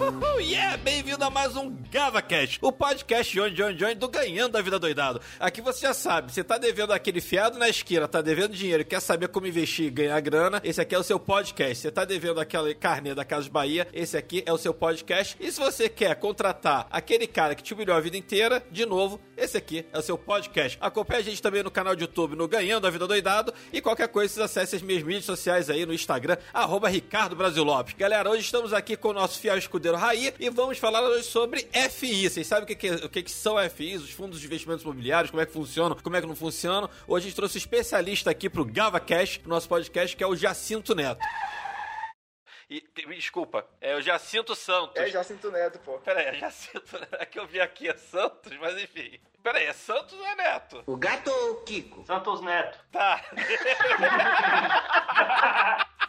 yeah! Bem-vindo a mais um GavaCast, o podcast onde, onde, onde do Ganhando a Vida Doidado. Aqui você já sabe, você tá devendo aquele fiado na esquina, tá devendo dinheiro, quer saber como investir e ganhar grana, esse aqui é o seu podcast. Você tá devendo aquele carnê da Casa Bahia, esse aqui é o seu podcast. E se você quer contratar aquele cara que te humilhou a vida inteira, de novo, esse aqui é o seu podcast. Acompanhe a gente também no canal de YouTube, no Ganhando a Vida Doidado, e qualquer coisa, vocês acessem as minhas mídias sociais aí no Instagram, arroba Ricardo Brasil Lopes. Galera, hoje estamos aqui com o nosso fiel escudeiro Raí e vamos falar hoje sobre FI. Vocês sabem o que, que, o que, que são FIs, os fundos de investimentos imobiliários, como é que funcionam, como é que não funcionam. Hoje a gente trouxe um especialista aqui pro GavaCast, pro nosso podcast, que é o Jacinto Neto. E, me desculpa, é o Jacinto Santos. É Jacinto Neto, pô. Pera aí, é Jacinto. É que eu vi aqui é Santos, mas enfim. Pera aí, é Santos ou é Neto? O gato ou o Kiko? Santos Neto. Tá.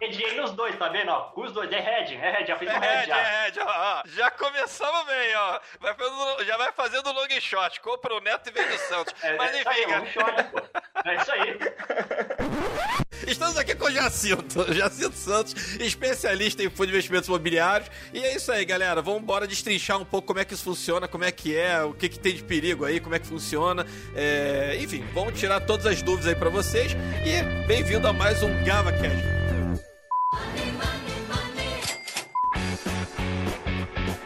Rediei nos dois, tá vendo? Ó, os dois. É Red, é Red, já fiz um É Red Red, já. é Red, ó, ó. Já começamos bem, ó. Vai fazendo- já vai fazendo long shot. Compra o Neto e vende o Santos. É, Mas é aí, enfim, um short, pô. É isso aí. Jacinto, Jacinto Santos, especialista em fundo de investimentos imobiliários. E é isso aí, galera. Vamos embora destrinchar um pouco como é que isso funciona, como é que é, o que, que tem de perigo aí, como é que funciona. É, Enfim, vamos tirar todas as dúvidas aí pra vocês. E bem-vindo a mais um GavaCast.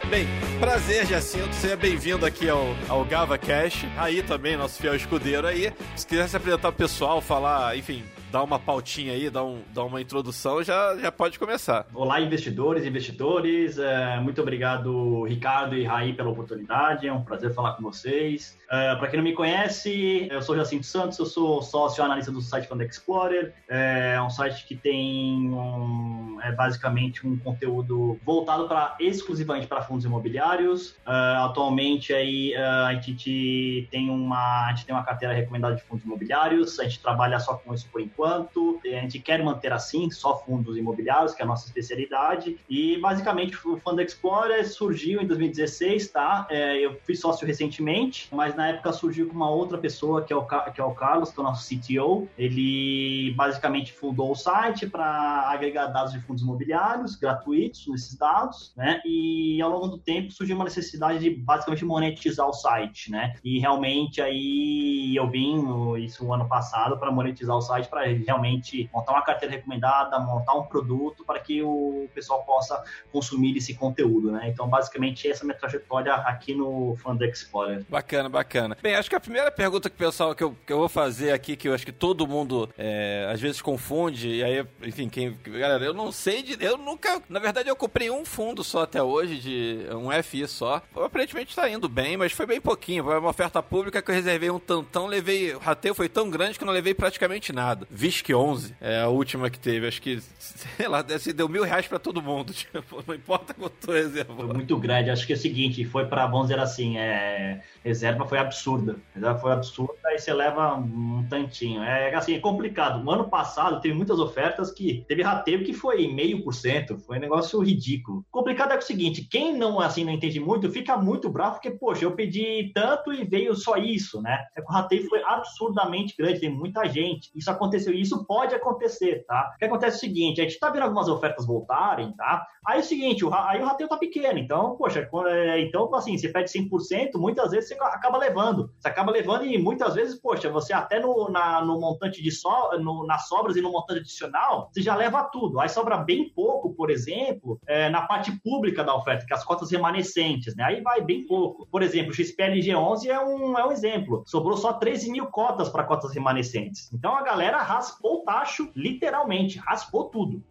Bem, prazer, Jacinto. Seja bem-vindo aqui ao, ao GavaCast. Aí também, nosso fiel escudeiro aí. Se quiser se apresentar pro pessoal, falar, enfim, dar uma pautinha aí, dar, um, dar uma introdução, já, já pode começar. Olá, investidores e investidores. É, muito obrigado, Ricardo e Raí, pela oportunidade. É um prazer falar com vocês. É, Para quem não me conhece, eu sou Jacinto Santos, eu sou sócio analista do site Fund Explorer. É um site que tem um, é basicamente um conteúdo voltado para exclusivamente para fundos imobiliários. É, atualmente aí é, a gente tem uma a gente tem uma carteira recomendada de fundos imobiliários. A gente trabalha só com isso por enquanto. A gente quer manter assim só fundos imobiliários, que é a nossa especialidade. E basicamente o Fund Explorer surgiu em 2016, tá? É, eu fui sócio recentemente, mas na época surgiu com uma outra pessoa que é o, que é o Carlos, que é o nosso CTO. Ele basicamente fundou o site para agregar dados de fundos imobiliários gratuitos nesses dados, né? E ao longo do tempo surgiu uma necessidade de basicamente monetizar o site, né? E realmente aí eu vim isso o ano passado para monetizar o site para realmente montar uma carteira recomendada, montar um produto para que o pessoal possa consumir esse conteúdo, né? Então basicamente essa é a minha trajetória aqui no Fund Explorer. Bacana, bacana. Bem, acho que a primeira pergunta que o pessoal que eu, que eu vou fazer aqui, que eu acho que todo mundo é, às vezes confunde, e aí, enfim, quem. Galera, eu não sei de. Eu nunca. Na verdade, eu comprei um fundo só até hoje, de um FI só. Aparentemente tá indo bem, mas foi bem pouquinho. Foi uma oferta pública que eu reservei um tantão, levei. O rateio foi tão grande que eu não levei praticamente nada. VISC 11 é a última que teve. Acho que, sei lá, deve- deu mil reais pra todo mundo. Tipo, não importa quanto tu Foi muito grande. Acho que é o seguinte, foi para, vamos dizer assim, é, reserva foi absurda. Reserva foi absurda e você leva um tantinho. É assim, é complicado. No ano passado teve muitas ofertas que teve rateio que foi meio por cento. Foi um negócio ridículo. Complicado é o seguinte, quem não assim não entende muito, fica muito bravo porque, poxa, eu pedi tanto e veio só isso, né? É o rateio foi absurdamente grande, tem muita gente. Isso aconteceu e isso pode acontecer, tá? O que acontece é o seguinte, a gente tá vendo algumas ofertas voltarem, tá? Aí é o seguinte, o, aí o rateio tá pequeno, então, poxa, é, então, assim, você pede 100%, muitas vezes você acaba levando. Você acaba levando e muitas vezes, poxa, você até no, na, no montante de so, no, nas sobras e no montante adicional, você já leva tudo. Aí sobra bem pouco, por exemplo, é, na parte pública da oferta, que as cotas remanescentes, né? Aí vai bem pouco. Por exemplo, o XPLG11 é um, é um exemplo. Sobrou só 13 mil cotas para cotas remanescentes. Então a galera raspou o tacho, literalmente, raspou tudo.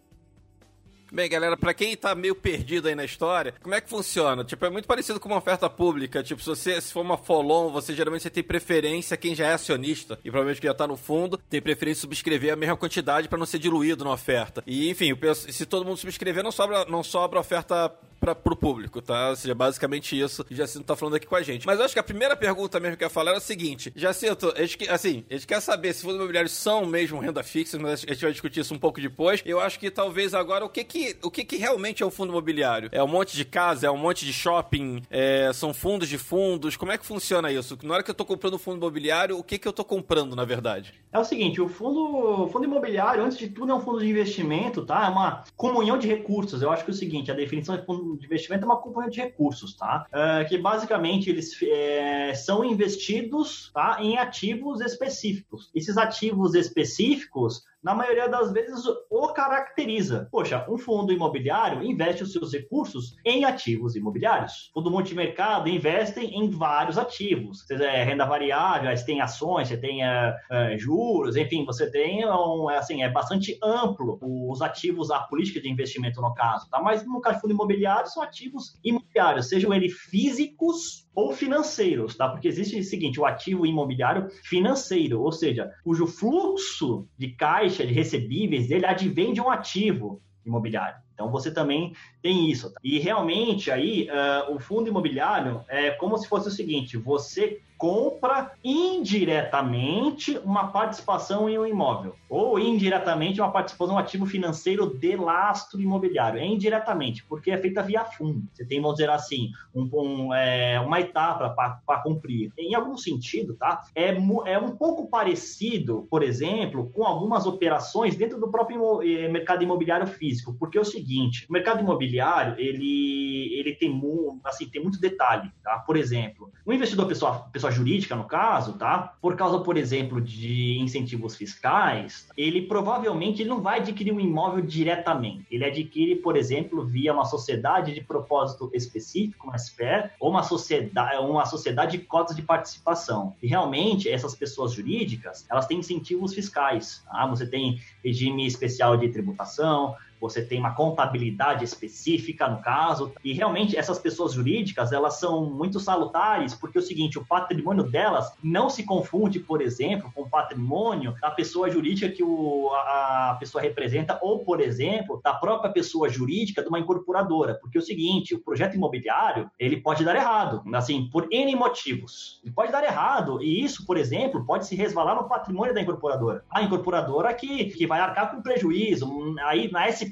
Bem, galera, pra quem tá meio perdido aí na história, como é que funciona? Tipo, é muito parecido com uma oferta pública. Tipo, se você se for uma follow, você geralmente você tem preferência quem já é acionista e provavelmente que já tá no fundo, tem preferência subscrever a mesma quantidade pra não ser diluído na oferta. E, enfim, se todo mundo subscrever, não sobra, não sobra oferta pra, pro público, tá? Ou seja, basicamente isso que o Jacinto tá falando aqui com a gente. Mas eu acho que a primeira pergunta mesmo que eu ia falar era o seguinte: Jacinto, a assim, a gente quer saber se fundos imobiliários são mesmo renda fixa, mas a gente vai discutir isso um pouco depois. Eu acho que talvez agora o que, que o que, que realmente é o fundo imobiliário? É um monte de casa, é um monte de shopping, é, são fundos de fundos, como é que funciona isso? Na hora que eu tô comprando um fundo imobiliário, o que que eu tô comprando, na verdade? É o seguinte, o fundo, fundo imobiliário, antes de tudo, é um fundo de investimento, tá? É uma comunhão de recursos. Eu acho que é o seguinte, a definição de fundo de investimento é uma comunhão de recursos, tá? É, que basicamente eles é, são investidos tá, em ativos específicos. Esses ativos específicos na maioria das vezes, o caracteriza. Poxa, um fundo imobiliário investe os seus recursos em ativos imobiliários. O fundo multimercado investe em vários ativos. Você é renda variável, você tem ações, você tem é, é, juros, enfim, você tem um, assim, é bastante amplo os ativos, a política de investimento no caso, tá? Mas no caso de fundo imobiliário, são ativos imobiliários, sejam eles físicos ou financeiros, tá? Porque existe o seguinte, o ativo imobiliário financeiro, ou seja, cujo fluxo de caixa, de recebíveis, ele advém de um ativo imobiliário. Então você também tem isso. Tá? E realmente aí uh, o fundo imobiliário é como se fosse o seguinte: você compra indiretamente uma participação em um imóvel, ou indiretamente uma participação em um ativo financeiro de lastro imobiliário. É indiretamente, porque é feita via fundo. Você tem, vamos dizer assim, um, um, é, uma etapa para cumprir. Em algum sentido, tá? É, é um pouco parecido, por exemplo, com algumas operações dentro do próprio eh, mercado imobiliário físico, porque é o seguinte, o mercado imobiliário, ele, ele tem, assim, tem muito detalhe, tá? Por exemplo, um investidor pessoa, pessoa jurídica, no caso, tá? Por causa, por exemplo, de incentivos fiscais, ele provavelmente ele não vai adquirir um imóvel diretamente. Ele adquire, por exemplo, via uma sociedade de propósito específico, uma SPE, ou uma sociedade, uma sociedade de cotas de participação. E realmente, essas pessoas jurídicas, elas têm incentivos fiscais. Tá? Você tem regime especial de tributação, você tem uma contabilidade específica no caso, e realmente essas pessoas jurídicas, elas são muito salutares, porque é o seguinte, o patrimônio delas não se confunde, por exemplo, com o patrimônio da pessoa jurídica que o, a pessoa representa, ou, por exemplo, da própria pessoa jurídica de uma incorporadora, porque é o seguinte, o projeto imobiliário, ele pode dar errado, assim, por N motivos. Ele pode dar errado, e isso, por exemplo, pode se resvalar no patrimônio da incorporadora. A incorporadora que, que vai arcar com prejuízo, aí na SP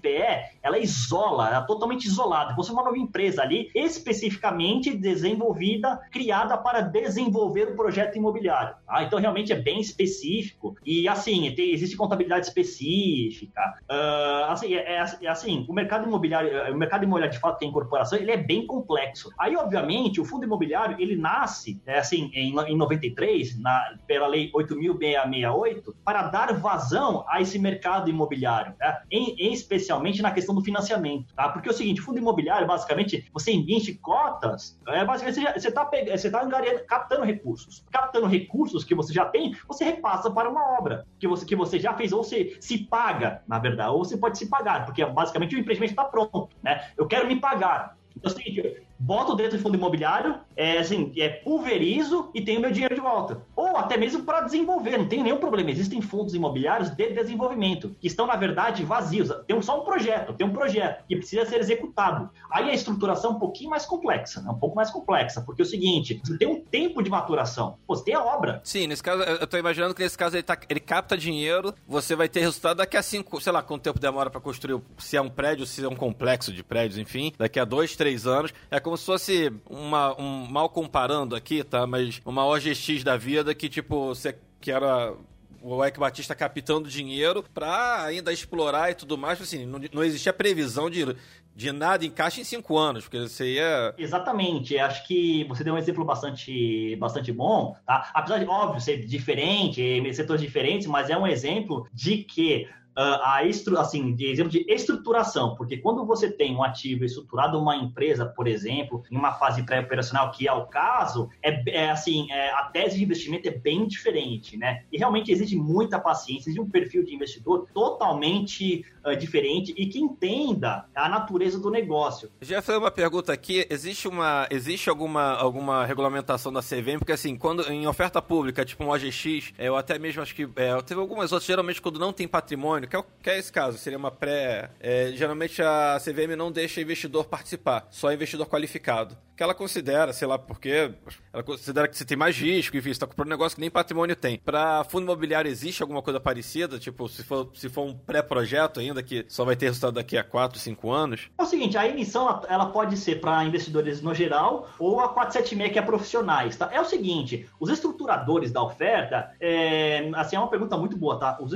Ela isola, ela é totalmente isolada. Você é uma nova empresa ali, especificamente desenvolvida, criada para desenvolver o projeto imobiliário. Tá? Então, realmente é bem específico. E, assim, tem, existe contabilidade específica. Uh, assim, é, é, é, assim, o mercado imobiliário, o mercado imobiliário, de fato, tem incorporação, ele é bem complexo. Aí, obviamente, o fundo imobiliário, ele nasce, é, assim, em, em 93, na, pela lei 8.668, para dar vazão a esse mercado imobiliário, né? em, em especial especialmente na questão do financiamento, tá? Porque é o seguinte, fundo imobiliário, basicamente, você investe cotas, é, basicamente você está você tá captando recursos. Captando recursos que você já tem, você repassa para uma obra que você, que você já fez, ou você se paga, na verdade, ou você pode se pagar, porque basicamente o empreendimento está pronto, né? Eu quero me pagar. Então, é o seguinte, boto dentro do fundo imobiliário, é assim, é pulverizo e tenho meu dinheiro de volta. Ou até mesmo para desenvolver, não tem nenhum problema. Existem fundos imobiliários de desenvolvimento, que estão, na verdade, vazios. Tem só um projeto, tem um projeto que precisa ser executado. Aí a estruturação é um pouquinho mais complexa, né? um pouco mais complexa, porque é o seguinte, você tem um tempo de maturação, você tem a obra. Sim, nesse caso, eu tô imaginando que nesse caso ele, tá, ele capta dinheiro, você vai ter resultado daqui a cinco, sei lá, quanto tempo demora para construir, se é um prédio, se é um complexo de prédios, enfim, daqui a dois, três anos. É como como se fosse uma, um, mal comparando aqui, tá? Mas uma OGX da vida que, tipo, você que era o Eike Batista captando dinheiro para ainda explorar e tudo mais. Assim, não, não existia previsão de, de nada em caixa em cinco anos, porque você ia. Exatamente. Acho que você deu um exemplo bastante, bastante bom, tá? Apesar de, óbvio, ser diferente, setores diferentes, mas é um exemplo de que a estru assim, de exemplo de estruturação, porque quando você tem um ativo estruturado, uma empresa, por exemplo, em uma fase pré-operacional, que é o caso, é, é assim, é, a tese de investimento é bem diferente, né? E realmente exige muita paciência, exige um perfil de investidor totalmente uh, diferente e que entenda a natureza do negócio. Já foi uma pergunta aqui, existe uma, existe alguma, alguma regulamentação da CVM? Porque assim, quando em oferta pública, tipo um OGX, eu até mesmo acho que é, teve algumas outras, geralmente quando não tem patrimônio, que é, que é esse caso, seria uma pré. É, geralmente a CVM não deixa investidor participar, só investidor qualificado. Que ela considera, sei lá porque, ela considera que você tem mais risco, enfim, você tá comprando um negócio que nem patrimônio tem. Para fundo imobiliário existe alguma coisa parecida? Tipo, se for, se for um pré-projeto ainda, que só vai ter resultado daqui a 4, 5 anos? É o seguinte, a emissão ela pode ser para investidores no geral ou a 476 que é profissionais, tá? É o seguinte, os estruturadores da oferta, é, assim, é uma pergunta muito boa, tá? Os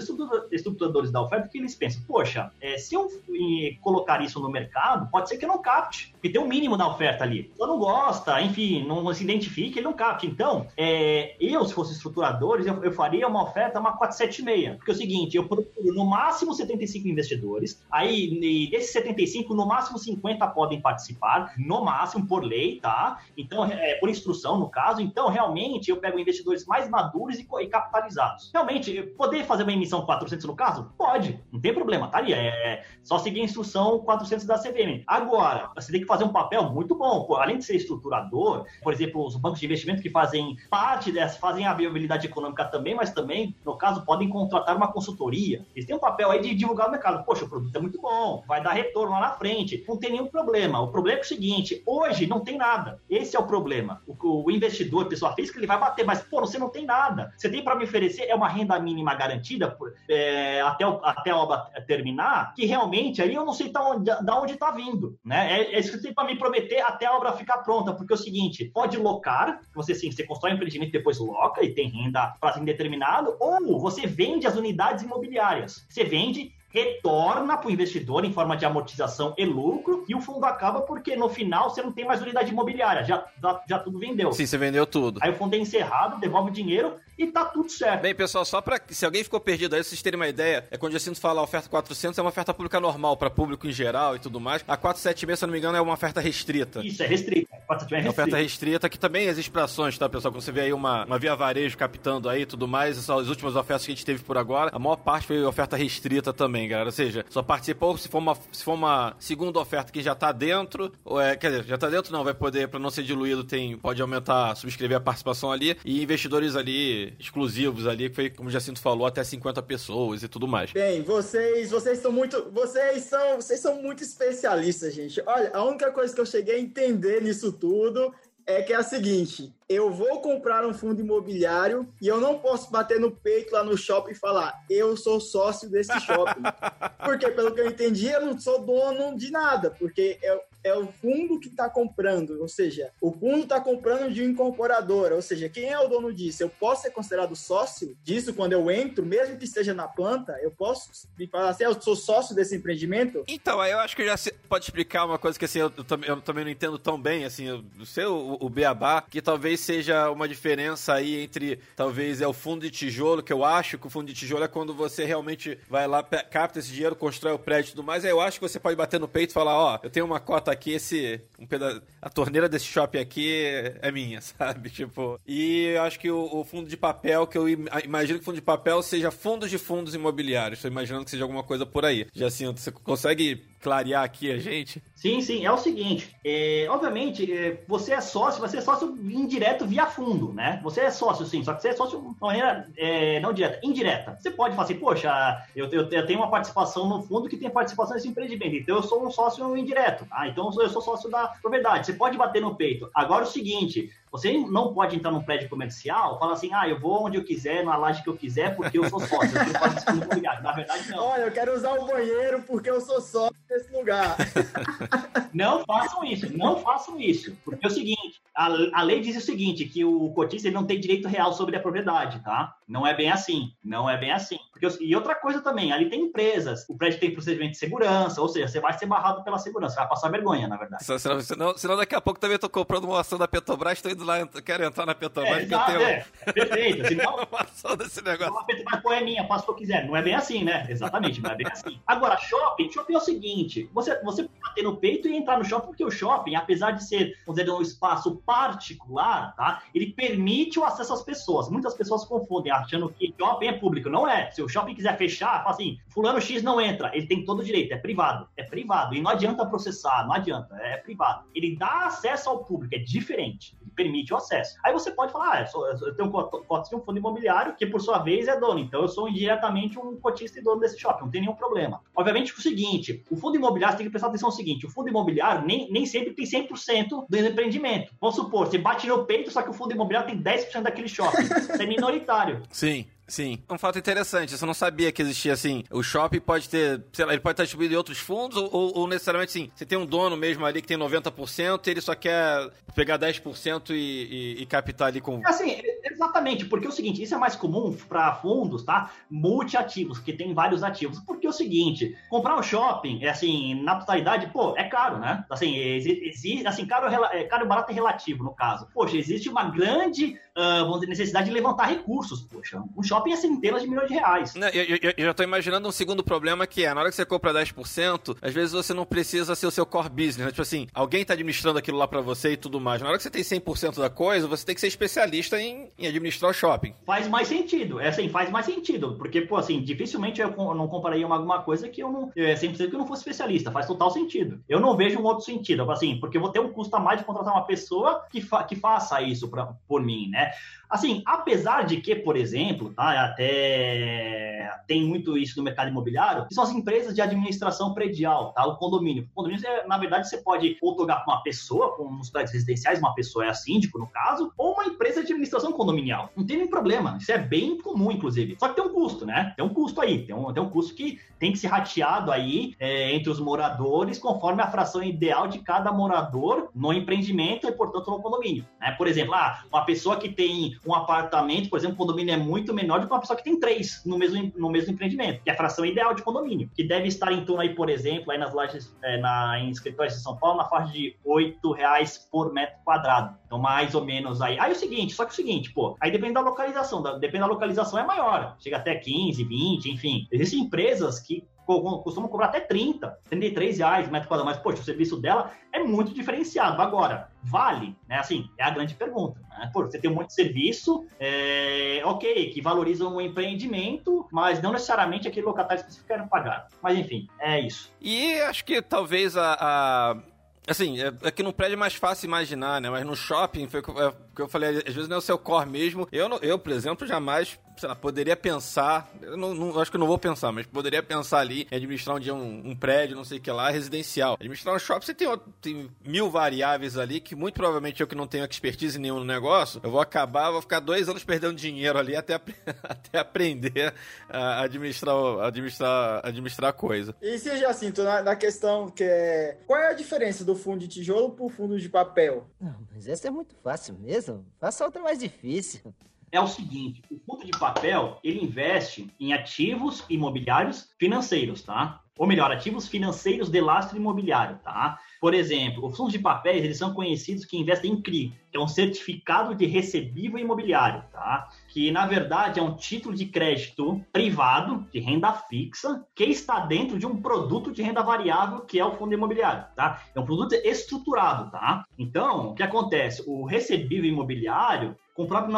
estruturadores da oferta, que eles pensam, poxa, é, se eu colocar isso no mercado, pode ser que eu não capte, porque tem um mínimo da oferta ali. Eu não gosta, enfim, não se identifique, ele não capte. Então, é, eu, se fosse estruturadores, eu, eu faria uma oferta, uma 476, porque é o seguinte, eu procuro no máximo 75 investidores, aí desses 75, no máximo 50 podem participar, no máximo, por lei, tá? Então, é, por instrução, no caso, então, realmente, eu pego investidores mais maduros e, e capitalizados. Realmente, poder fazer uma emissão 400 no caso? Pode, não tem problema, tá ali, é, é só seguir a instrução 400 da CVM. Agora, você tem que fazer um papel muito bom, além de ser estruturador, por exemplo, os bancos de investimento que fazem parte dessa, fazem a viabilidade econômica também, mas também, no caso, podem contratar uma consultoria. Eles têm um papel aí de divulgar o mercado. Poxa, o produto é muito bom, vai dar retorno lá na frente, não tem nenhum problema. O problema é, o seguinte, hoje não tem nada. Esse é o problema. O, o investidor, pessoa física, ele vai bater, mas, pô, você não tem nada. Você tem para me oferecer é uma renda mínima garantida por, é, até, o, até a obra terminar, que realmente aí eu não sei da onde, da onde tá vindo, né? É, é isso que você tem para me prometer até a obra ficar pronta, porque é o seguinte, pode locar, você sim, você constrói um empreendimento e depois loca e tem renda prazo indeterminado, ou você vende as unidades imobiliárias. Você vende retorna para o investidor em forma de amortização e lucro, e o fundo acaba porque no final você não tem mais unidade imobiliária, já, já, já tudo vendeu. Sim, você vendeu tudo. Aí o fundo é encerrado, devolve o dinheiro e tá tudo certo. Bem, pessoal, só para se alguém ficou perdido aí, vocês terem uma ideia, é quando o Jacinto fala a oferta 400 é uma oferta pública normal para público em geral e tudo mais. A 476, se eu não me engano, é uma oferta restrita. Isso, é restrita. 476 é restrita. oferta restrita que também existe para ações, tá, pessoal? Quando você vê aí uma, uma via varejo captando aí e tudo mais, as últimas ofertas que a gente teve por agora, a maior parte foi oferta restrita também, galera. Ou seja, só participou se for uma, se for uma segunda oferta que já tá dentro, ou é, quer dizer, já tá dentro não, vai poder, para não ser diluído, tem, pode aumentar, subscrever a participação ali, e investidores ali exclusivos ali, que foi, como o Jacinto falou, até 50 pessoas e tudo mais. Bem, vocês, vocês são muito, vocês são, vocês são muito especialistas, gente. Olha, a única coisa que eu cheguei a entender nisso tudo é que é a seguinte: eu vou comprar um fundo imobiliário e eu não posso bater no peito lá no shopping e falar, eu sou sócio desse shopping. porque, pelo que eu entendi, eu não sou dono de nada, porque é, é o fundo que está comprando, ou seja, o fundo está comprando de uma incorporadora, ou seja, quem é o dono disso? Eu posso ser considerado sócio disso quando eu entro, mesmo que esteja na planta, eu posso falar assim, eu sou sócio desse empreendimento? Então, aí eu acho que já pode explicar uma coisa que assim, eu, eu, eu também não entendo tão bem, assim, o seu, o Beabá, que talvez seja uma diferença aí entre, talvez, é o fundo de tijolo, que eu acho que o fundo de tijolo é quando você realmente vai lá, capta esse dinheiro, constrói o prédio e tudo mais. Aí eu acho que você pode bater no peito e falar, ó, oh, eu tenho uma cota aqui, esse, um peda a torneira desse shopping aqui é minha, sabe? Tipo, e eu acho que o, o fundo de papel, que eu imagino que fundo de papel seja fundos de fundos imobiliários. Estou imaginando que seja alguma coisa por aí. Já assim, você consegue clarear aqui a gente? Sim, sim. É o seguinte, é, obviamente, é, você é sócio, você é sócio indireto via fundo, né? Você é sócio, sim, só que você é sócio de maneira é, não direta, indireta. Você pode falar assim, poxa, eu, eu, eu, tenho uma participação no fundo que tem participação nesse empreendimento, então eu sou um sócio indireto, ah, então eu sou sócio da propriedade. Você pode bater no peito. Agora, o seguinte, você não pode entrar num prédio comercial e falar assim, ah, eu vou onde eu quiser, na laje que eu quiser, porque eu sou sócio. Eu faço isso Na verdade, não. Olha, eu quero usar o banheiro porque eu sou sócio desse lugar. não façam isso, não façam isso. Porque é o seguinte, a, a lei diz o seguinte, que o cotista ele não tem direito real sobre a propriedade, tá? Não é bem assim, não é bem assim. Porque, e outra coisa também, ali tem empresas, o prédio tem procedimento de segurança, ou seja, você vai ser barrado pela segurança, vai passar vergonha, na verdade. Senão, senão, senão daqui a pouco também eu tô comprando uma ação da Petrobras, tô indo lá, quero entrar na Petrobras, é, que eu tenho. É, perfeito. Senão, uma desse negócio. A Petrobras é minha, faço o que eu quiser. Não é bem assim, né? Exatamente, não é bem assim. Agora, shopping, shopping é o seguinte: você, você bater no peito e entrar no shopping, porque o shopping, apesar de ser, dizer, um espaço particular, tá? Ele permite o acesso às pessoas. Muitas pessoas confundem, achando que shopping é público. Não é. Se o shopping quiser fechar, fala assim, fulano X não entra. Ele tem todo o direito, é privado. É privado. E não adianta processar, não adianta, é privado. Ele dá acesso ao público, é diferente. Ele permite o acesso. Aí você pode falar, ah, eu, sou, eu tenho cotas de um fundo imobiliário que, por sua vez, é dono. Então, eu sou indiretamente um cotista e dono desse shopping. Não tem nenhum problema. Obviamente, o seguinte, o fundo imobiliário, você tem que prestar atenção no seguinte, o fundo imobiliário nem, nem sempre tem 100% do empreendimento. Vamos supor, você bate no peito, só que o fundo imobiliário tem 10% daquele shopping. Isso é minoritário. Sim. Sim. Um fato interessante, você não sabia que existia assim. O shopping pode ter, sei lá, ele pode estar distribuído em outros fundos, ou, ou, ou necessariamente sim. Você tem um dono mesmo ali que tem 90% e ele só quer pegar 10% e, e, e captar ali com. Assim, exatamente, porque é o seguinte, isso é mais comum para fundos, tá? Multiativos, que tem vários ativos. Porque é o seguinte, comprar um shopping, é assim, na totalidade, pô, é caro, né? Assim, existe, assim, caro, é, caro e barato é relativo, no caso. Poxa, existe uma grande, uh, necessidade de levantar recursos, poxa. Um shopping shopping é centenas de milhões de reais. Não, eu, eu, eu, já tô imaginando um segundo problema que é, na hora que você compra 10%, às vezes você não precisa ser o seu core business, né? Tipo assim, alguém tá administrando aquilo lá para você e tudo mais. Na hora que você tem 100% da coisa, você tem que ser especialista em, em, administrar o shopping. Faz mais sentido, é assim, faz mais sentido, porque, pô, assim, dificilmente eu não compraria uma, alguma coisa que eu não, é 100% que eu não fosse especialista, faz total sentido. Eu não vejo um outro sentido, assim, porque eu vou ter um custo a mais de contratar uma pessoa que, fa que faça isso pra, por mim, né? Assim, apesar de que, por exemplo, tá, até tem muito isso no mercado imobiliário, que são as empresas de administração predial, tá? O condomínio. O condomínio, na verdade, você pode otorgar para uma pessoa, como nos prédios residenciais, uma pessoa é a síndico, no caso, ou uma empresa de administração condominial. Não tem nenhum problema. Isso é bem comum, inclusive. Só que tem um custo, né? Tem um custo aí. Tem um, tem um custo que tem que ser rateado aí é, entre os moradores, conforme a fração ideal de cada morador no empreendimento e, portanto, no condomínio. Né? Por exemplo, ah, uma pessoa que tem um apartamento, por exemplo, o condomínio é muito menor do que uma pessoa que tem três no mesmo, no mesmo empreendimento, que é a fração ideal de condomínio, que deve estar em torno aí, por exemplo, aí nas lojas, é, na, em escritórios de São Paulo, na faixa de R$ reais por metro quadrado. Então, mais ou menos aí. Aí é o seguinte, só que é o seguinte, pô, aí depende da localização, da, depende da localização é maior, chega até 15, 20, enfim. Existem empresas que costumam cobrar até 30, 33 reais metro quadrado, mas, poxa, o serviço dela é muito diferenciado. Agora, vale? Né? Assim, é a grande pergunta. Né? Pô, você tem um monte de serviço, é, ok, que valorizam o empreendimento, mas não necessariamente aquele locatário específico querem pagar. Mas, enfim, é isso. E acho que talvez a... a... Assim, é, é que no prédio é mais fácil imaginar, né? Mas no shopping, foi o que eu é, falei, às vezes não é o seu core mesmo. Eu, eu por exemplo, jamais sei lá, poderia pensar, eu não, não, acho que eu não vou pensar, mas poderia pensar ali em administrar um dia um, um prédio, não sei o que lá, residencial. Administrar um shopping, você tem, tem, mil variáveis ali que muito provavelmente eu que não tenho expertise nenhum no negócio, eu vou acabar, vou ficar dois anos perdendo dinheiro ali até, até aprender a administrar, administrar, administrar coisa. E se já sinto na, na, questão que é, qual é a diferença do fundo de tijolo pro fundo de papel? Não, mas essa é muito fácil mesmo. Faça outra mais difícil é o seguinte: o fundo de papel ele investe em ativos imobiliários financeiros, tá? Ou melhor, ativos financeiros de lastro imobiliário, tá? Por exemplo, os fundos de papéis, eles são conhecidos que investem em CRI, que é um certificado de recebível imobiliário, tá? Que, na verdade, é um título de crédito privado, de renda fixa, que está dentro de um produto de renda variável, que é o fundo imobiliário, tá? É um produto estruturado, tá? Então, o que acontece? O recebível imobiliário, como o próprio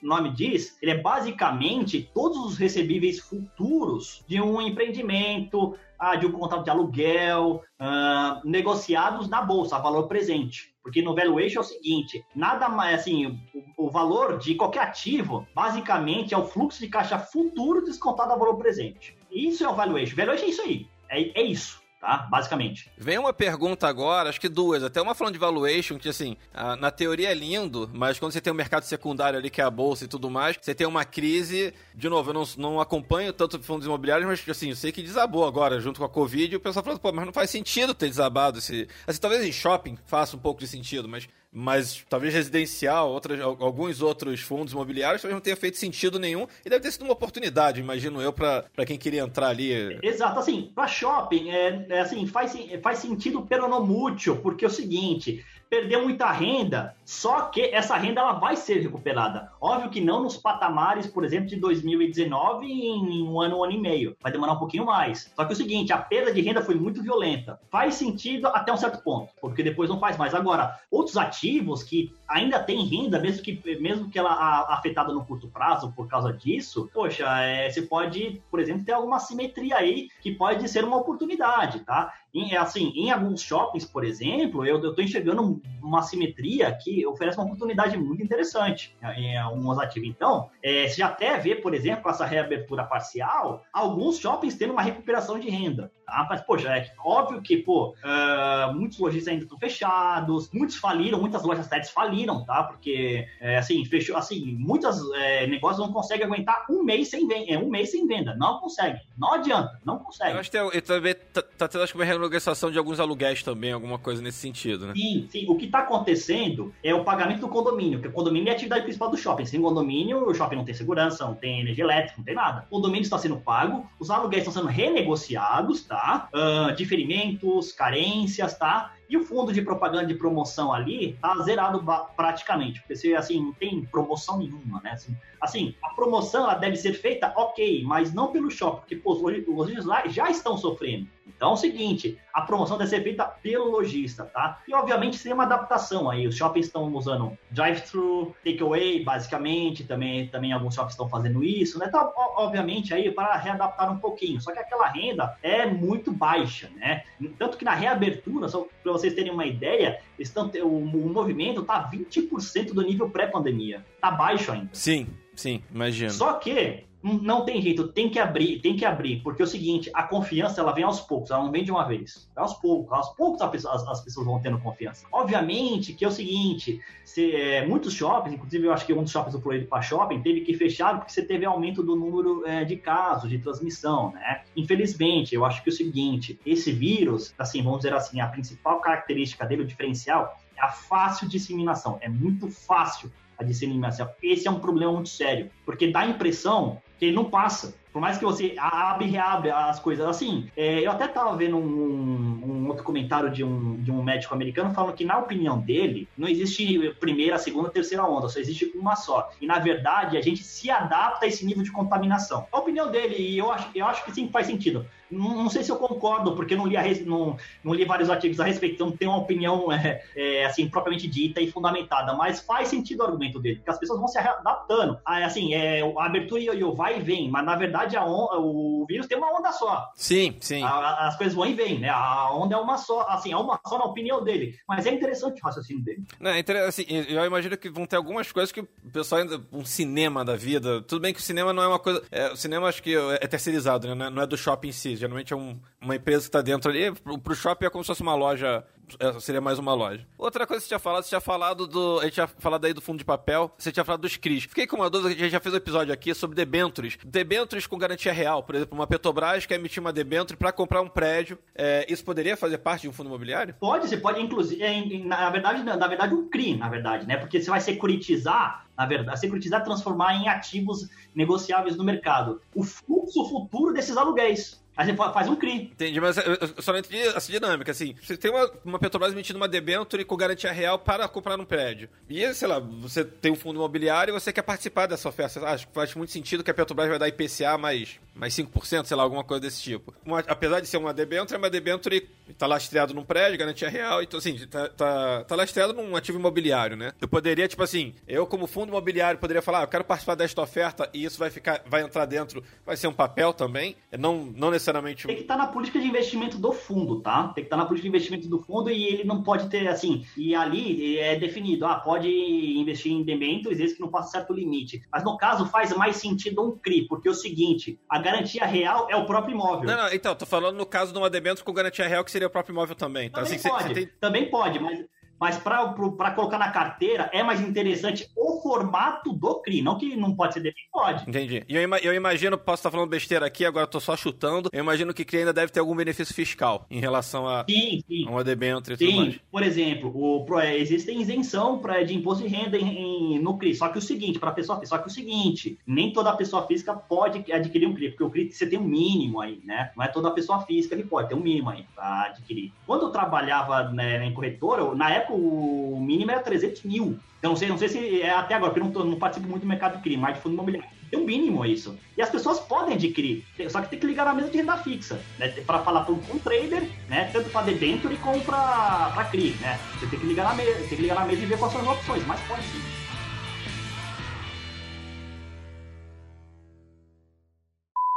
nome diz, ele é basicamente todos os recebíveis futuros de um empreendimento, ah, de um contrato de aluguel, ah, negociados na bolsa, a valor presente. Porque no valuation é o seguinte, nada mais assim, o, valor de qualquer ativo, basicamente, é o fluxo de caixa futuro descontado a valor presente. Isso é o valuation. Valuation é isso aí. É, é isso tá? Basicamente. Vem uma pergunta agora, acho que duas, até uma falando de valuation, que assim, na teoria é lindo, mas quando você tem um mercado secundário ali, que é a bolsa e tudo mais, você tem uma crise, de novo, eu não, não acompanho tanto fundos imobiliários, mas assim, eu sei que desabou agora, junto com a Covid, e o pessoal falando, pô, mas não faz sentido ter desabado esse... Assim, talvez em shopping faça um pouco de sentido, mas mas talvez residencial, outras, alguns outros fundos imobiliários talvez não tenha feito sentido nenhum e deve ter sido uma oportunidade, imagino eu, para quem queria entrar ali. Exato, assim, para shopping, é, é, assim, faz, faz sentido pelo não mútil, porque é o seguinte, perdeu muita renda, só que essa renda ela vai ser recuperada. Óbvio que não nos patamares, por exemplo, de 2019 em um ano, um ano e meio. Vai demorar um pouquinho mais. Só que é o seguinte, a perda de renda foi muito violenta. Faz sentido até um certo ponto, porque depois não faz mais. Agora, outros ativos que ainda têm renda, mesmo que, mesmo que ela afetada no curto prazo por causa disso, poxa, é, você pode, por exemplo, ter alguma simetria aí que pode ser uma oportunidade, tá? Em, assim, em alguns shoppings, por exemplo, eu, tô enxergando uma simetria que oferece uma oportunidade muito interessante em alguns ativos. Então, é, você já até vê, por exemplo, com essa reabertura parcial, alguns shoppings tendo uma recuperação de renda. Tá? Mas, poxa, é óbvio que, pô, uh, muitos lojistas ainda estão fechados, muitos faliram, muitas lojas TEDs faliram, tá? Porque, é, assim, fechou, assim, muitos é, negócios não conseguem aguentar um mês sem venda, é, um mês sem venda. Não consegue. Não adianta, não consegue. Eu acho que tem, também tá, tá tendo acho que uma renegociação de alguns aluguéis também, alguma coisa nesse sentido, né? Sim, sim. O que está acontecendo é o pagamento do condomínio, porque o condomínio é a atividade principal do shopping. Sem condomínio, o shopping não tem segurança, não tem energia elétrica, não tem nada. O condomínio está sendo pago, os aluguéis estão sendo renegociados, tá? Uh, diferimentos, carências, tá? E o fundo de propaganda de promoção ali tá zerado praticamente, porque você, assim, não tem promoção nenhuma, né? Assim, assim, a promoção ela deve ser feita, ok, mas não pelo shopping, porque pô, os lojistas lá já estão sofrendo. Então é o seguinte, a promoção deve ser feita pelo lojista, tá? E obviamente tem uma adaptação aí. Os shoppings estão usando drive-thru, takeaway, basicamente, também, também alguns shoppings estão fazendo isso, né? Então, obviamente aí para readaptar um pouquinho. Só que aquela renda é muito baixa, né? Tanto que na reabertura, só para vocês terem uma ideia, estão, o, o movimento tá 20% do nível pré-pandemia. Tá baixo ainda. Sim. Sim, imagino. Só que não tem jeito, tem que abrir, tem que abrir, porque é o seguinte, a confiança ela vem aos poucos, ela não vem de uma vez. Aos poucos, aos poucos as, as, pessoas vão tendo confiança. Obviamente que é o seguinte, se, é, muitos shoppings, inclusive eu acho que um dos shoppings do Floripa Shopping teve que fechar porque você teve aumento do número é, de casos de transmissão, né? Infelizmente, eu acho que é o seguinte, esse vírus, assim, vamos dizer assim, a principal característica dele, o diferencial, é a fácil disseminação. É muito fácil a disseminação. Esse é um problema muito sério, porque dá a impressão ele não passa. Por mais que você abre e reabre as coisas. Assim, é, eu até estava vendo um, um, outro comentário de um, de um médico americano falando que, na opinião dele, não existe primeira, segunda, terceira onda, só existe uma só. E, na verdade, a gente se adapta a esse nível de contaminação. A opinião dele, e eu acho, eu acho que sim, faz sentido. Não, não sei se eu concordo, porque não li, a, não, não li vários artigos a respeito, então não tenho uma opinião é, é, assim, propriamente dita e fundamentada, mas faz sentido o argumento dele, porque as pessoas vão se adaptando. Assim, é, a abertura ioiô vai e vem, mas na verdade a on, o vírus tem uma onda só. Sim, sim. A, as coisas vão e vêm, né? A onda é uma só, assim, é uma só na opinião dele, mas é interessante o raciocínio dele. Não, é assim, eu imagino que vão ter algumas coisas que o pessoal ainda, um cinema da vida, tudo bem que o cinema não é uma coisa, é, o cinema acho que é terceirizado, né? Não é, é do shopping em si, geralmente é um, uma empresa que está dentro ali. Pro, pro shopping é como se fosse uma loja. É, seria mais uma loja. Outra coisa que você tinha falado, você tinha falado do. A gente tinha falado aí do fundo de papel, você tinha falado dos CRIs. Fiquei com uma dúvida, a gente já fez um episódio aqui sobre debentures. Debentures com garantia real. Por exemplo, uma Petrobras quer emitir uma debenture para comprar um prédio. É, isso poderia fazer parte de um fundo imobiliário? Pode, você pode, inclusive. É, na verdade, na verdade, um CRI, na verdade, né? Porque você vai securitizar na verdade, securitizar transformar em ativos negociáveis no mercado. O fluxo futuro desses aluguéis. Aí você faz um CRI. Entendi, mas eu só não entendi essa dinâmica, assim. Você tem uma, uma Petrobras emitindo uma debenture com garantia real para comprar um prédio. E, sei lá, você tem um fundo imobiliário e você quer participar dessa oferta. Acho que faz muito sentido que a Petrobras vai dar IPCA mais, mais 5%, sei lá, alguma coisa desse tipo. Uma, apesar de ser uma debenture, é uma debenture tá lastreado num prédio, garantia real, então assim, tá, tá, tá lastreado num ativo imobiliário, né? Eu poderia, tipo assim, eu como fundo imobiliário poderia falar, ah, eu quero participar desta oferta e isso vai ficar, vai entrar dentro, vai ser um papel também, não, não necessariamente necessariamente. Tem que estar tá na política de investimento do fundo, tá? Tem que estar tá na política de investimento do fundo e ele não pode ter, assim, e ali é definido, ah, pode investir em debêntures, esse que não passa certo limite. Mas no caso faz mais sentido um CRI, porque é o seguinte, a garantia real é o próprio imóvel. Não, não, então, tô falando no caso de uma debênture com garantia real, que seria o próprio imóvel também. Tá? Também assim, pode, tem... também pode, mas mas para colocar na carteira é mais interessante o formato do CRI, não que não pode ser dele, pode. Entendi. E eu, eu, imagino, posso estar falando besteira aqui, agora estou só chutando, eu imagino que CRI ainda deve ter algum benefício fiscal em relação a, sim, sim. a uma debênture e sim. tudo mais. Por exemplo, o, é, existe isenção pra, de imposto de renda em, em, no CRI, só que o seguinte, para pessoa só que o seguinte, nem toda pessoa física pode adquirir um CRI, porque o CRI você tem um mínimo aí, né? Não é toda pessoa física que pode, ter um mínimo aí para adquirir. Quando eu trabalhava né, em corretora, na época o mínimo era 300 mil. Eu não sei, não sei se é até agora, porque eu não, não participo muito do mercado de CRI, mas de fundo imobiliário. Tem um mínimo isso. E as pessoas podem adquirir, só que tem que ligar na mesa de renda fixa, né? Para falar para um trader, né? Tanto para dentro como para CRI, né? Você tem que ligar na mesa, tem que ligar na mesa e ver quais são as opções, mas pode sim.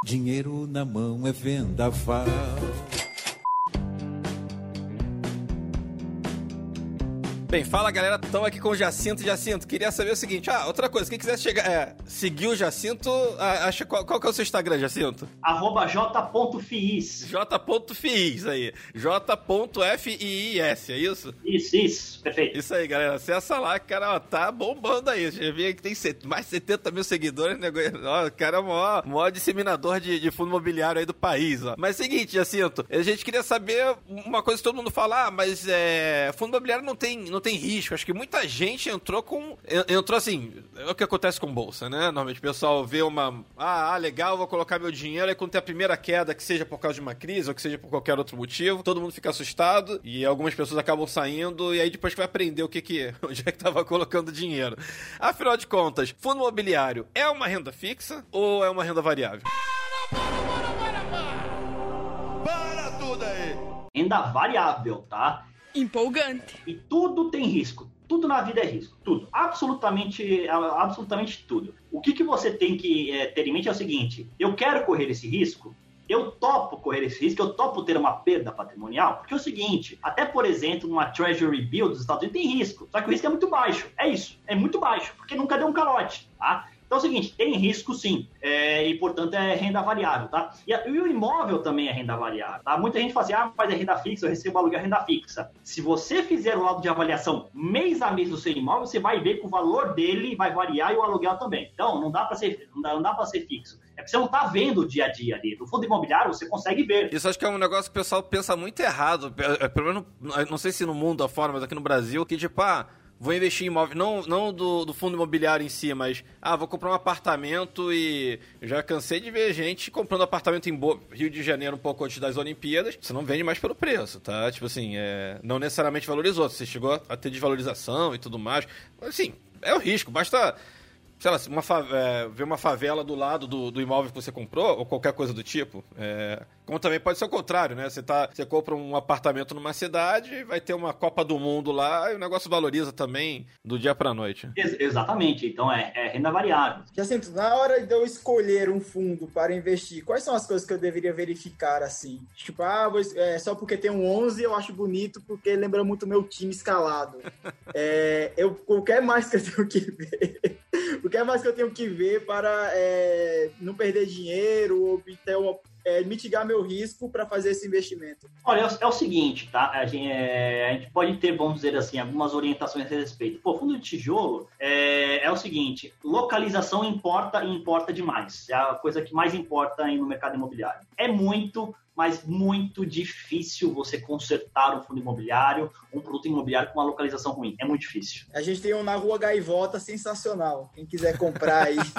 Dinheiro na mão é vendaval. Bem, fala galera, estamos aqui com o Jacinto. Jacinto, queria saber o seguinte: ah, outra coisa, quem quiser chegar, é, seguir o Jacinto, ah, acha, qual, qual que é o seu Instagram, Jacinto? Arroba j.fiis. J.fiis aí. J.fiis, é isso? Isso, isso, perfeito. Isso aí, galera. Acessa lá, cara, ó, tá bombando aí. Já vi que tem mais de 70 mil seguidores, né? Ó, o cara é o maior, maior disseminador de, de fundo imobiliário aí do país, ó. Mas é o seguinte, Jacinto, a gente queria saber uma coisa que todo mundo fala, ah, mas é, fundo imobiliário não tem, não tem risco. Acho que muita gente entrou com. en- Entrou assim, é o que acontece com bolsa, né? Normalmente o pessoal vê uma. Ah, ah, legal, vou colocar meu dinheiro. Aí quando tem a primeira queda, que seja por causa de uma crise ou que seja por qualquer outro motivo, todo mundo fica assustado e algumas pessoas acabam saindo. E aí depois que vai aprender o que que. onde é que tava colocando dinheiro. Afinal de contas, fundo imobiliário é uma renda fixa ou é uma renda variável? Para tudo aí! Renda variável, tá? Empolgante. E tudo tem risco. Tudo na vida é risco. Tudo. Absolutamente, absolutamente tudo. O que, que você tem que é, ter em mente é o seguinte: eu quero correr esse risco. Eu topo correr esse risco, eu topo ter uma perda patrimonial, porque é o seguinte, até por exemplo, uma Treasury Bill dos Estados Unidos tem risco, só que o risco é muito baixo, é isso, é muito baixo, porque nunca deu um calote, tá? Então é o seguinte, tem risco sim, é, e portanto é renda variável, tá? E, a- e o imóvel também é renda variável, tá? Muita gente fala assim, ah, mas é renda fixa, eu recebo aluguel renda fixa. Se você fizer o laudo de avaliação mês a mês do seu imóvel, você vai ver que o valor dele vai variar e o aluguel também. Então, não dá para ser, não dá, não dá para ser fixo. É porque você não tá vendo o dia a dia ali. No fundo imobiliário, você consegue ver. Isso acho que é um negócio que o pessoal pensa muito errado. É, é, Pelo menos, não- não sei se no mundo afora, mas aqui no Brasil, que tipo, ah, vou investir em imóvel, não, não do, do fundo imobiliário em si, mas, ah, vou comprar um apartamento e já cansei de ver gente comprando apartamento em Bo- Rio de Janeiro um pouco antes das Olimpíadas, você não vende mais pelo preço, tá? Tipo assim, é, não necessariamente valorizou, você chegou a ter desvalorização e tudo mais. Assim, é o risco, basta sei lá, uma é, ver uma favela do lado do, do imóvel que você comprou, ou qualquer coisa do tipo. É, como também pode ser o contrário, né? Você, tá, você compra um apartamento numa cidade, vai ter uma Copa do Mundo lá, e o negócio valoriza também do dia pra noite. Ex- exatamente. Então, é, é renda variável. Jacinto, na hora de eu escolher um fundo para investir, quais são as coisas que eu deveria verificar assim? Tipo, ah, vou é, só porque tem um 11 eu acho bonito porque lembra muito meu time escalado. É, eu, o que é mais que eu tenho que ver? O que é mais que eu tenho que ver para é, não perder dinheiro ou ter uma- é, mitigar meu risco para fazer esse investimento? Olha, é o, é o seguinte, tá? A gente, é, a gente pode ter, vamos dizer assim, algumas orientações a respeito. Pô, fundo de tijolo é, é o seguinte: localização importa e importa demais. É a coisa que mais importa no mercado imobiliário. É muito, mas muito difícil você consertar um fundo imobiliário, um produto imobiliário com uma localização ruim. É muito difícil. A gente tem um na rua Gaivota sensacional. Quem quiser comprar aí.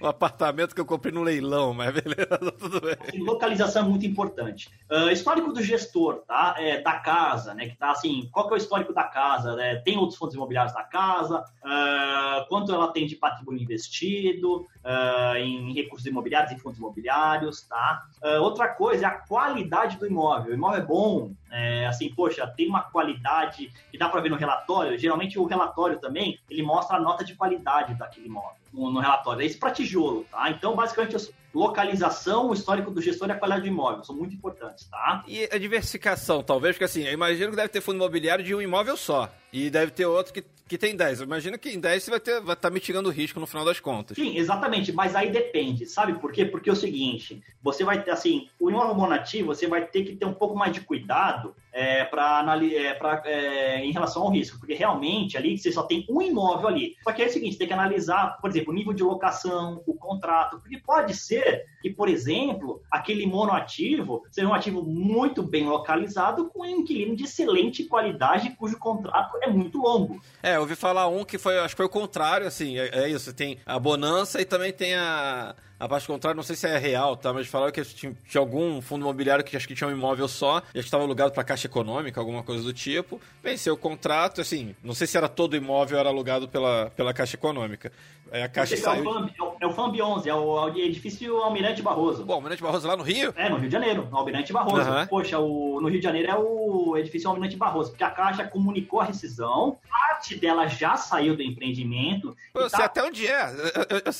Um apartamento que eu comprei no leilão, mas beleza, tudo bem. Localização é muito importante. Ah, histórico do gestor, tá? É, da casa, né? Que tá assim, qual que é o histórico da casa? né? Tem outros fundos imobiliários da casa? Ah, quanto ela tem de patrimônio investido ah, em recursos imobiliários, em fundos imobiliários, tá? Ah, outra coisa é a qualidade do imóvel. O imóvel é bom, é, assim, poxa, tem uma qualidade que dá para ver no relatório. Geralmente o relatório também ele mostra a nota de qualidade daquele imóvel no, no relatório. É isso para tijolo, tá? Então, basicamente, os- localização, o histórico do gestor e a qualidade do imóvel são muito importantes, tá? E a diversificação, talvez, porque assim, eu imagino que deve ter fundo imobiliário de um imóvel só. E deve ter outro que, que tem 10. Eu imagino que em 10 você vai estar vai tá mitigando o risco no final das contas. Sim, exatamente, mas aí depende, sabe por quê? Porque é o seguinte, você vai ter, assim, o imóvel monativo, você vai ter que ter um pouco mais de cuidado é, para é, pra, é, em relação ao risco, porque realmente ali você só tem um imóvel ali. Só que é o seguinte, tem que analisar, por exemplo, o nível de locação, o contrato, porque pode ser que, por exemplo, aquele monoativo seja um ativo muito bem localizado com um inquilino de excelente qualidade, cujo contrato é muito longo. É, eu ouvi falar um que foi, acho que foi o contrário, assim, é, é isso, tem a bonança e também tem a, a parte contrária, não sei se é real, tá, mas falaram que tinha, tinha algum fundo imobiliário que acho que tinha um imóvel só, e acho que estava alugado para caixa econômica, alguma coisa do tipo, venceu o contrato, assim, não sei se era todo imóvel era alugado pela, pela caixa econômica. É, a caixa Esse é, saiu... o FAMB, é o- é o FAMB 11, é o, é o edifício Almirante Barroso. Bom, Almirante Barroso lá no Rio? É, no Rio de Janeiro, no Almirante Barroso. Aham. Poxa, o, no Rio de Janeiro é o edifício Almirante Barroso, porque a Caixa comunicou a rescisão, parte dela já saiu do empreendimento. Pô, eu tá... sei até onde é.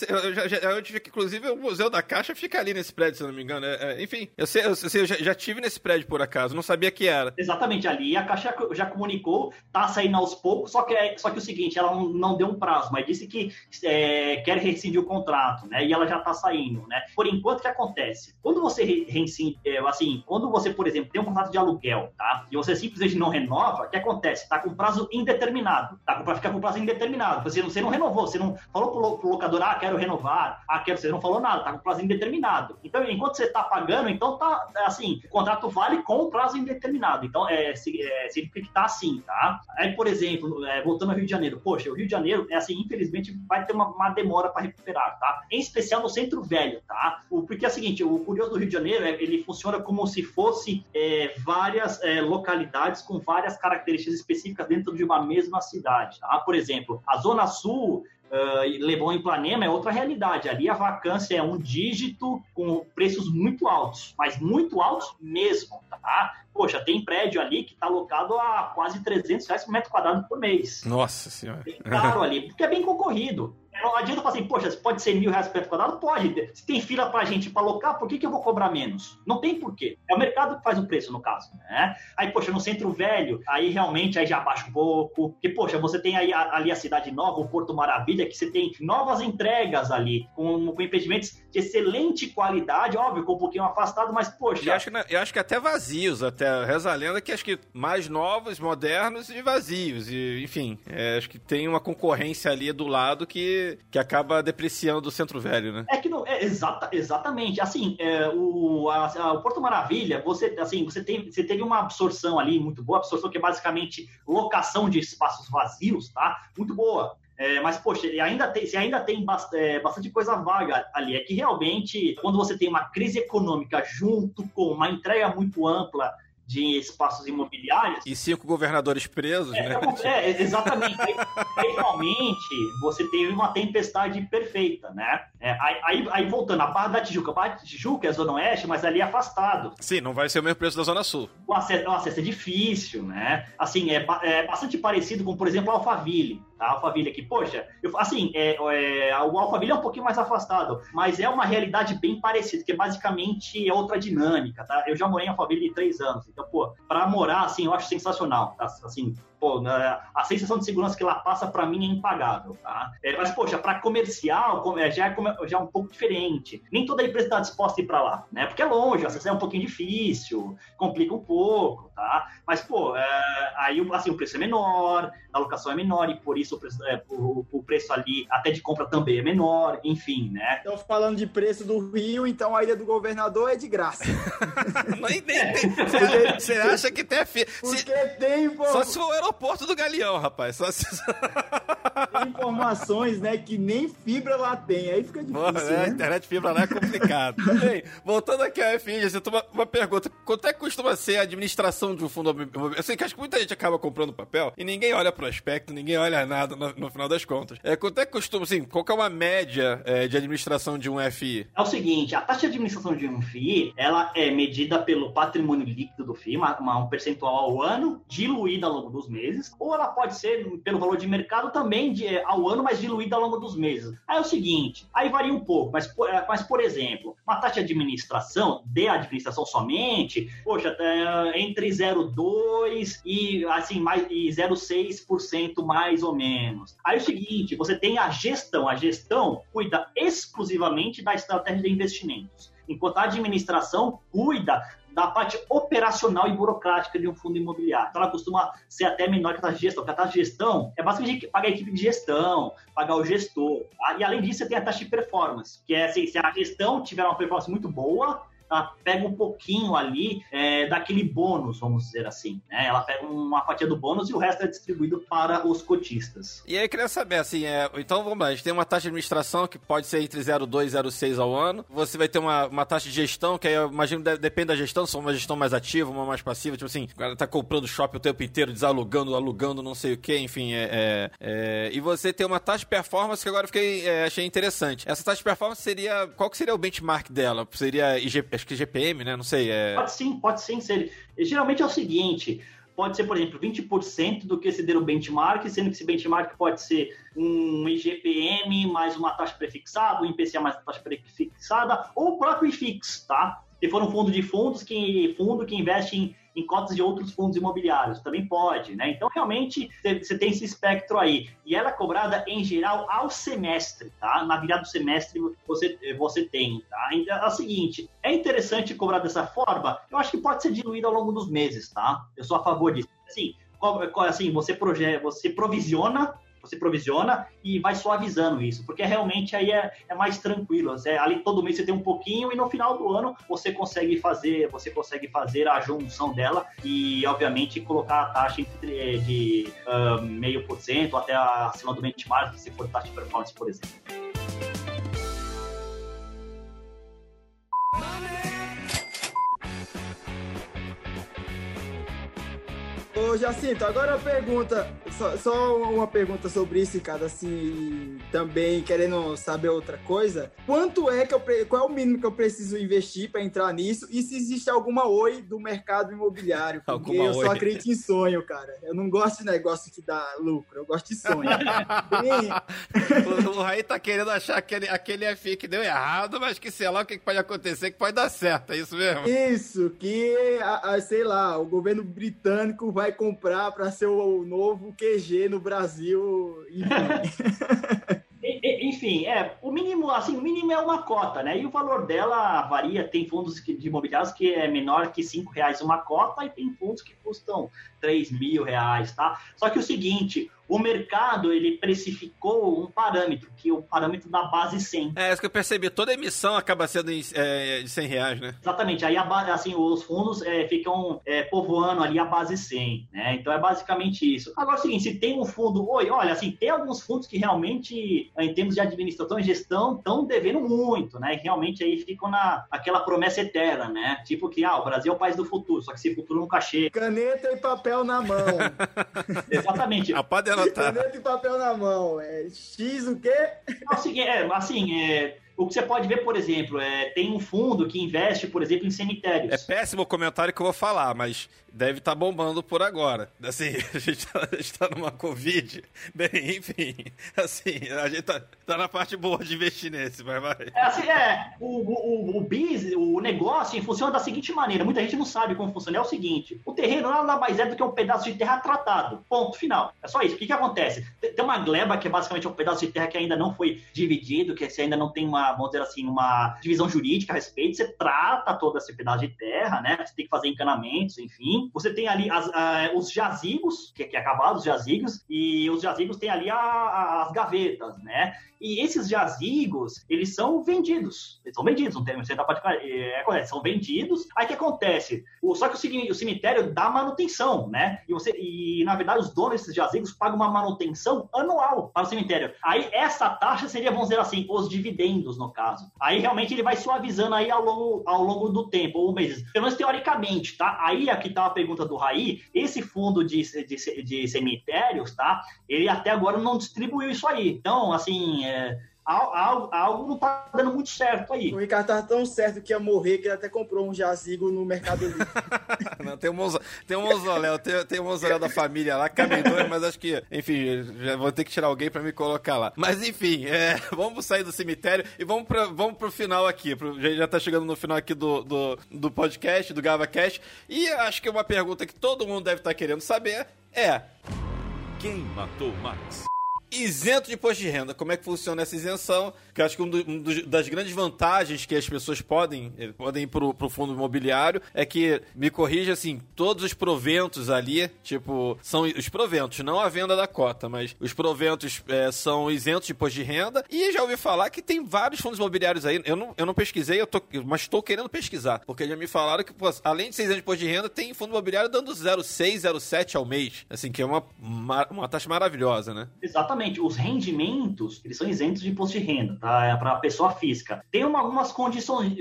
Eu, eu, eu, já, eu tive que, inclusive, o Museu da Caixa fica ali nesse prédio, se não me engano. É, é, enfim, eu sei, eu, sei, eu já, já, tive nesse prédio por acaso, não sabia que era. Exatamente, ali a Caixa já comunicou, tá saindo aos poucos, só que, é, só que o seguinte, ela não, não deu um prazo, mas disse que é, quer rescindir o contrato, né? E ela já tá saindo, né? Por enquanto, o que acontece? Quando você reincide, é, assim, quando você, por exemplo, tem um contrato de aluguel, tá? E você simplesmente não renova, o que acontece? Tá com prazo indeterminado, tá? Pra ficar com prazo indeterminado. Você não, você não renovou, você não falou pro, pro locador, ah, quero renovar, ah, quero, você não falou nada, tá com prazo indeterminado. Então, enquanto você tá pagando, então tá, assim, o contrato vale com o prazo indeterminado. Então, é, é significa que tá assim, tá? Aí, por exemplo, é, voltando ao Rio de Janeiro, poxa, o Rio de Janeiro, é assim, infelizmente, vai ter uma, uma demora para recuperar, tá? Em especial no centro velho, tá? O, porque é o seguinte, o curioso do Rio de Janeiro, é, ele funciona como se fosse é, várias é, localidades com várias características específicas dentro de uma mesma cidade, tá? Por exemplo, a Zona Sul Uh, levou em Ipanema é outra realidade. Ali a vacância é um dígito com preços muito altos, mas muito altos mesmo, tá? Poxa, tem prédio ali que está alocado a quase 300 reais por metro quadrado por mês. Nossa senhora. Bem caro ali, porque é bem concorrido. Não adianta falar assim, poxa, pode ser mil reais por metro quadrado? Pode. Se tem fila pra gente para alocar, por que, que eu vou cobrar menos? Não tem porquê. É o mercado que faz o preço, no caso, né? Aí, poxa, no centro velho, aí realmente aí já baixa um pouco. Porque, poxa, você tem aí ali a Cidade Nova, o Porto Maravilha, que você tem novas entregas ali, com, com empreendimentos de excelente qualidade, óbvio, com um pouquinho afastado, mas, poxa... Eu acho, eu acho que até vazios, até. Reza a lenda que acho que mais novos, modernos e vazios. E, enfim, é, acho que tem uma concorrência ali do lado que que, acaba depreciando o Centro Velho, né? É que não, é, exata, exatamente. Assim, é, o, a, a, o Porto Maravilha, você, assim, você, tem, você teve uma absorção ali muito boa, absorção que é basicamente locação de espaços vazios, tá? Muito boa. É, mas, poxa, ainda tem, se ainda tem é, bastante coisa vaga ali. É que realmente, quando você tem uma crise econômica junto com uma entrega muito ampla de espaços imobiliários. E cinco governadores presos, é, né? É, exatamente. aí, realmente você teve uma tempestade perfeita, né? É, aí, aí, voltando, a Barra da Tijuca. A Barra da Tijuca é a Zona Oeste, mas ali é afastado. Sim, não vai ser o mesmo preço da Zona Sul. O acesso, o acesso é difícil, né? Assim, é, é bastante parecido com, por exemplo, a Alphaville. A Alphaville aqui, poxa, eu, assim, é, é, o Alphaville é um pouquinho mais afastado, mas é uma realidade bem parecida, que basicamente é outra dinâmica, tá? Eu já morei em Alphaville três anos, então pô, para morar, assim, eu acho sensacional, tá? Assim, pô, né, a sensação de segurança que ela passa para mim é impagável, tá? É, mas, poxa, para comercial é, já é, já é um pouco diferente. Nem toda empresa está disposta a ir para lá, né? Porque é longe, acesso é um pouquinho difícil, complica um pouco, tá? Mas, pô, é, aí assim, o preço é menor, a locação é menor e por isso o preço, é, o, o, preço ali até de compra também é menor, enfim, né? Então, falando de preço do Rio, então a ilha do governador é de graça. nem, nem, nem, você acha que tem fi... Porque se... tem, pô. Só se for o aeroporto do Galeão, rapaz. Só se... informações, né, que nem fibra lá tem. Aí fica difícil. Porra, né? né? Internet fibra lá é complicado. Bem, voltando aqui à FIG, você uma, uma pergunta. Quanto é que costuma ser a administração de um fundo imobiliário? Eu sei que acho que muita gente acaba comprando papel e ninguém olha prospecto, ninguém olha nada no, no final das contas. É, quanto é que costuma, assim, qual é uma média é, de administração de um FI? É o seguinte, a taxa de administração de um FI, ela é medida pelo patrimônio líquido do FII, uma, uma, um percentual ao ano, diluída ao longo dos meses, ou ela pode ser pelo valor de mercado também de, é, ao ano, mas diluída ao longo dos meses. Aí é o seguinte, aí varia um pouco, mas, é, mas por exemplo, uma taxa de administração, de administração somente, poxa, é, entre 0,2 e assim, mais e 0,6% mais ou menos. Aí é o seguinte, você tem a gestão, a gestão cuida exclusivamente da estratégia de investimentos enquanto a administração cuida da parte operacional e burocrática de um fundo imobiliário. Então, ela costuma ser até menor que a taxa de gestão, porque a taxa gestão é basicamente pagar a equipe de gestão, pagar o gestor. Tá? E, além disso, você tem a taxa de performance, que é assim, se a gestão tiver uma performance muito boa, ela pega um pouquinho ali é, daquele bônus, vamos dizer assim. Né? Ela pega uma fatia do bônus e o resto é distribuído para os cotistas. E aí, eu queria saber, assim, é, então vamos lá, a gente tem uma taxa de administração que pode ser entre 0,2 e 0,6 ao ano. Você vai ter uma, uma taxa de gestão, que aí eu imagino depende da gestão, se for uma gestão mais ativa, uma mais passiva, tipo assim, o cara tá comprando shopping o tempo inteiro, desalugando, alugando, não sei o que, enfim. É, é, é, e você tem uma taxa de performance que agora eu fiquei, é, achei interessante. Essa taxa de performance seria. Qual que seria o benchmark dela? Seria IG, acho que GPM, né? Não sei. É... Pode sim, pode sim ser. Geralmente é o seguinte. pode ser, por exemplo, 20% do que exceder o benchmark, sendo que esse benchmark pode ser um IGPM mais uma taxa prefixada, um IPCA mais uma taxa prefixada, ou o próprio IFIX, tá? Se for um fundo de fundos, que fundo que investe em, em cotas de outros fundos imobiliários, também pode, né? Então, realmente, você tem esse espectro aí. E ela é cobrada, em geral, ao semestre, tá? Na virada do semestre, você, você tem, tá? Então, é o seguinte, é interessante cobrar dessa forma? Eu acho que pode ser diluído ao longo dos meses, tá? Eu sou a favor disso. Assim, assim você, proje você provisiona você provisiona e vai suavizando isso, porque realmente aí é, é mais tranquilo. Você, ali todo mês você tem um pouquinho e no final do ano você consegue fazer, você consegue fazer a junção dela e, obviamente, colocar a taxa entre, de uh, meio por cento até acima do benchmark, se for taxa de performance, por exemplo. Ô, Jacinto, agora a pergunta, só, só, uma pergunta sobre isso, cara, assim, também querendo saber outra coisa. Quanto é que eu, qual é o mínimo que eu preciso investir para entrar nisso? E se existe alguma oi do mercado imobiliário? Porque alguma eu oi. só acredito em sonho, cara. Eu não gosto de negócio que dá lucro, eu gosto de sonho. O, o Raí tá querendo achar aquele, aquele FI que deu errado, mas que sei lá o que pode acontecer, que pode dar certo, é isso mesmo? Isso, que, a, a, sei lá, o governo britânico vai comprar para ser o novo No Brasil. Enfim, é, o mínimo, assim, o mínimo é uma cota, né? E o valor dela varia, tem fundos de imobiliários que é menor que cinco reais uma cota e tem fundos que custam 3 mil reais, tá? Só que o seguinte, o mercado ele precificou um parâmetro, que é o parâmetro da base 100. É, isso que eu percebi. Toda emissão acaba sendo em, é, de 100 reais, né? Exatamente. Aí, a, assim, os fundos é, ficam é, povoando ali a base 100, né? Então, é basicamente isso. Agora, é o seguinte, se tem um fundo... Oi, olha, assim, tem alguns fundos que realmente, em termos de administração e gestão, estão devendo muito, né? E realmente aí ficam na aquela promessa eterna, né? Tipo que, ah, o Brasil é o país do futuro, só que esse futuro nunca chega. Caneta e papel na mão. Exatamente. A anotar. Caneta e papel na mão. É X o quê? Assim, é, assim é, o que você pode ver, por exemplo, é, tem um fundo que investe, por exemplo, em cemitérios. É péssimo o comentário que eu vou falar, mas deve estar tá bombando por agora. Assim, a gente está tá numa Covid. Bem, enfim, assim, a gente tá, tá, na parte boa de investir nesse, vai, vai. É, assim, é, o, o, o business, o negócio funciona da seguinte maneira, muita gente não sabe como funciona, é o seguinte, o terreno nada mais é do que um pedaço de terra tratado, ponto final. É só isso. O que que acontece? Tem uma gleba que é basicamente um pedaço de terra que ainda não foi dividido, que você ainda não tem uma vamos dizer assim, uma divisão jurídica a respeito, você trata todo esse pedaço de terra, né? Você tem que fazer encanamentos, enfim. Você tem ali as, os jazigos, que, que é acabado, os jazigos, e os jazigos têm ali a, a, as gavetas, né? E esses jazigos, eles são vendidos. Eles são vendidos, não tem certa particular. É correto, são vendidos. Aí o que acontece? O, só que o, o cemitério dá manutenção, né? E, você, e, na verdade, os donos desses jazigos pagam uma manutenção anual para o cemitério. Aí essa taxa seria, vamos dizer assim, os dividendos, no caso. Aí realmente ele vai suavizando aí ao longo, ao longo do tempo, ou meses. Pelo menos teoricamente, tá? Aí aqui tá pergunta do Raí, esse fundo de, de, de cemitérios, tá? Ele até agora não distribuiu isso aí. Então, assim, é, algo, algo não tá dando muito certo aí. O Ricardo tava tão certo que ia morrer que ele até comprou um jazigo no Mercado Livre. não, tem um, mausoléu, tem um mausoléu, tem, tem um mausoléu da família lá, cabe dois, mas acho que, enfim, já vou ter que tirar alguém para me colocar lá. Mas enfim, é, vamos sair do cemitério e vamos, pra, vamos pro final aqui. Pro, já, já tá chegando no final aqui do, do, do podcast, do GavaCast. E acho que uma pergunta que todo mundo deve estar tá querendo saber é: Quem matou Max? Isento de imposto de renda. Como é que funciona essa isenção? Que eu acho que uma um das grandes vantagens que as pessoas podem, eh, podem ir pro, pro fundo imobiliário é que, me corrija assim, todos os proventos ali, tipo, são os proventos, não a venda da cota, mas os proventos é, são isentos de imposto de renda. E já ouvi falar que tem vários fundos imobiliários aí. Eu não, eu não pesquisei, eu tô, mas estou querendo pesquisar. Porque já me falaram que, pô, além de ser isento de imposto de renda, tem fundo imobiliário dando 0,6, 0,7 ao mês. Assim, que é uma, uma taxa maravilhosa, né? Exatamente os rendimentos, eles são isentos de imposto de renda, tá? É para a pessoa física. Tem uma, algumas condições,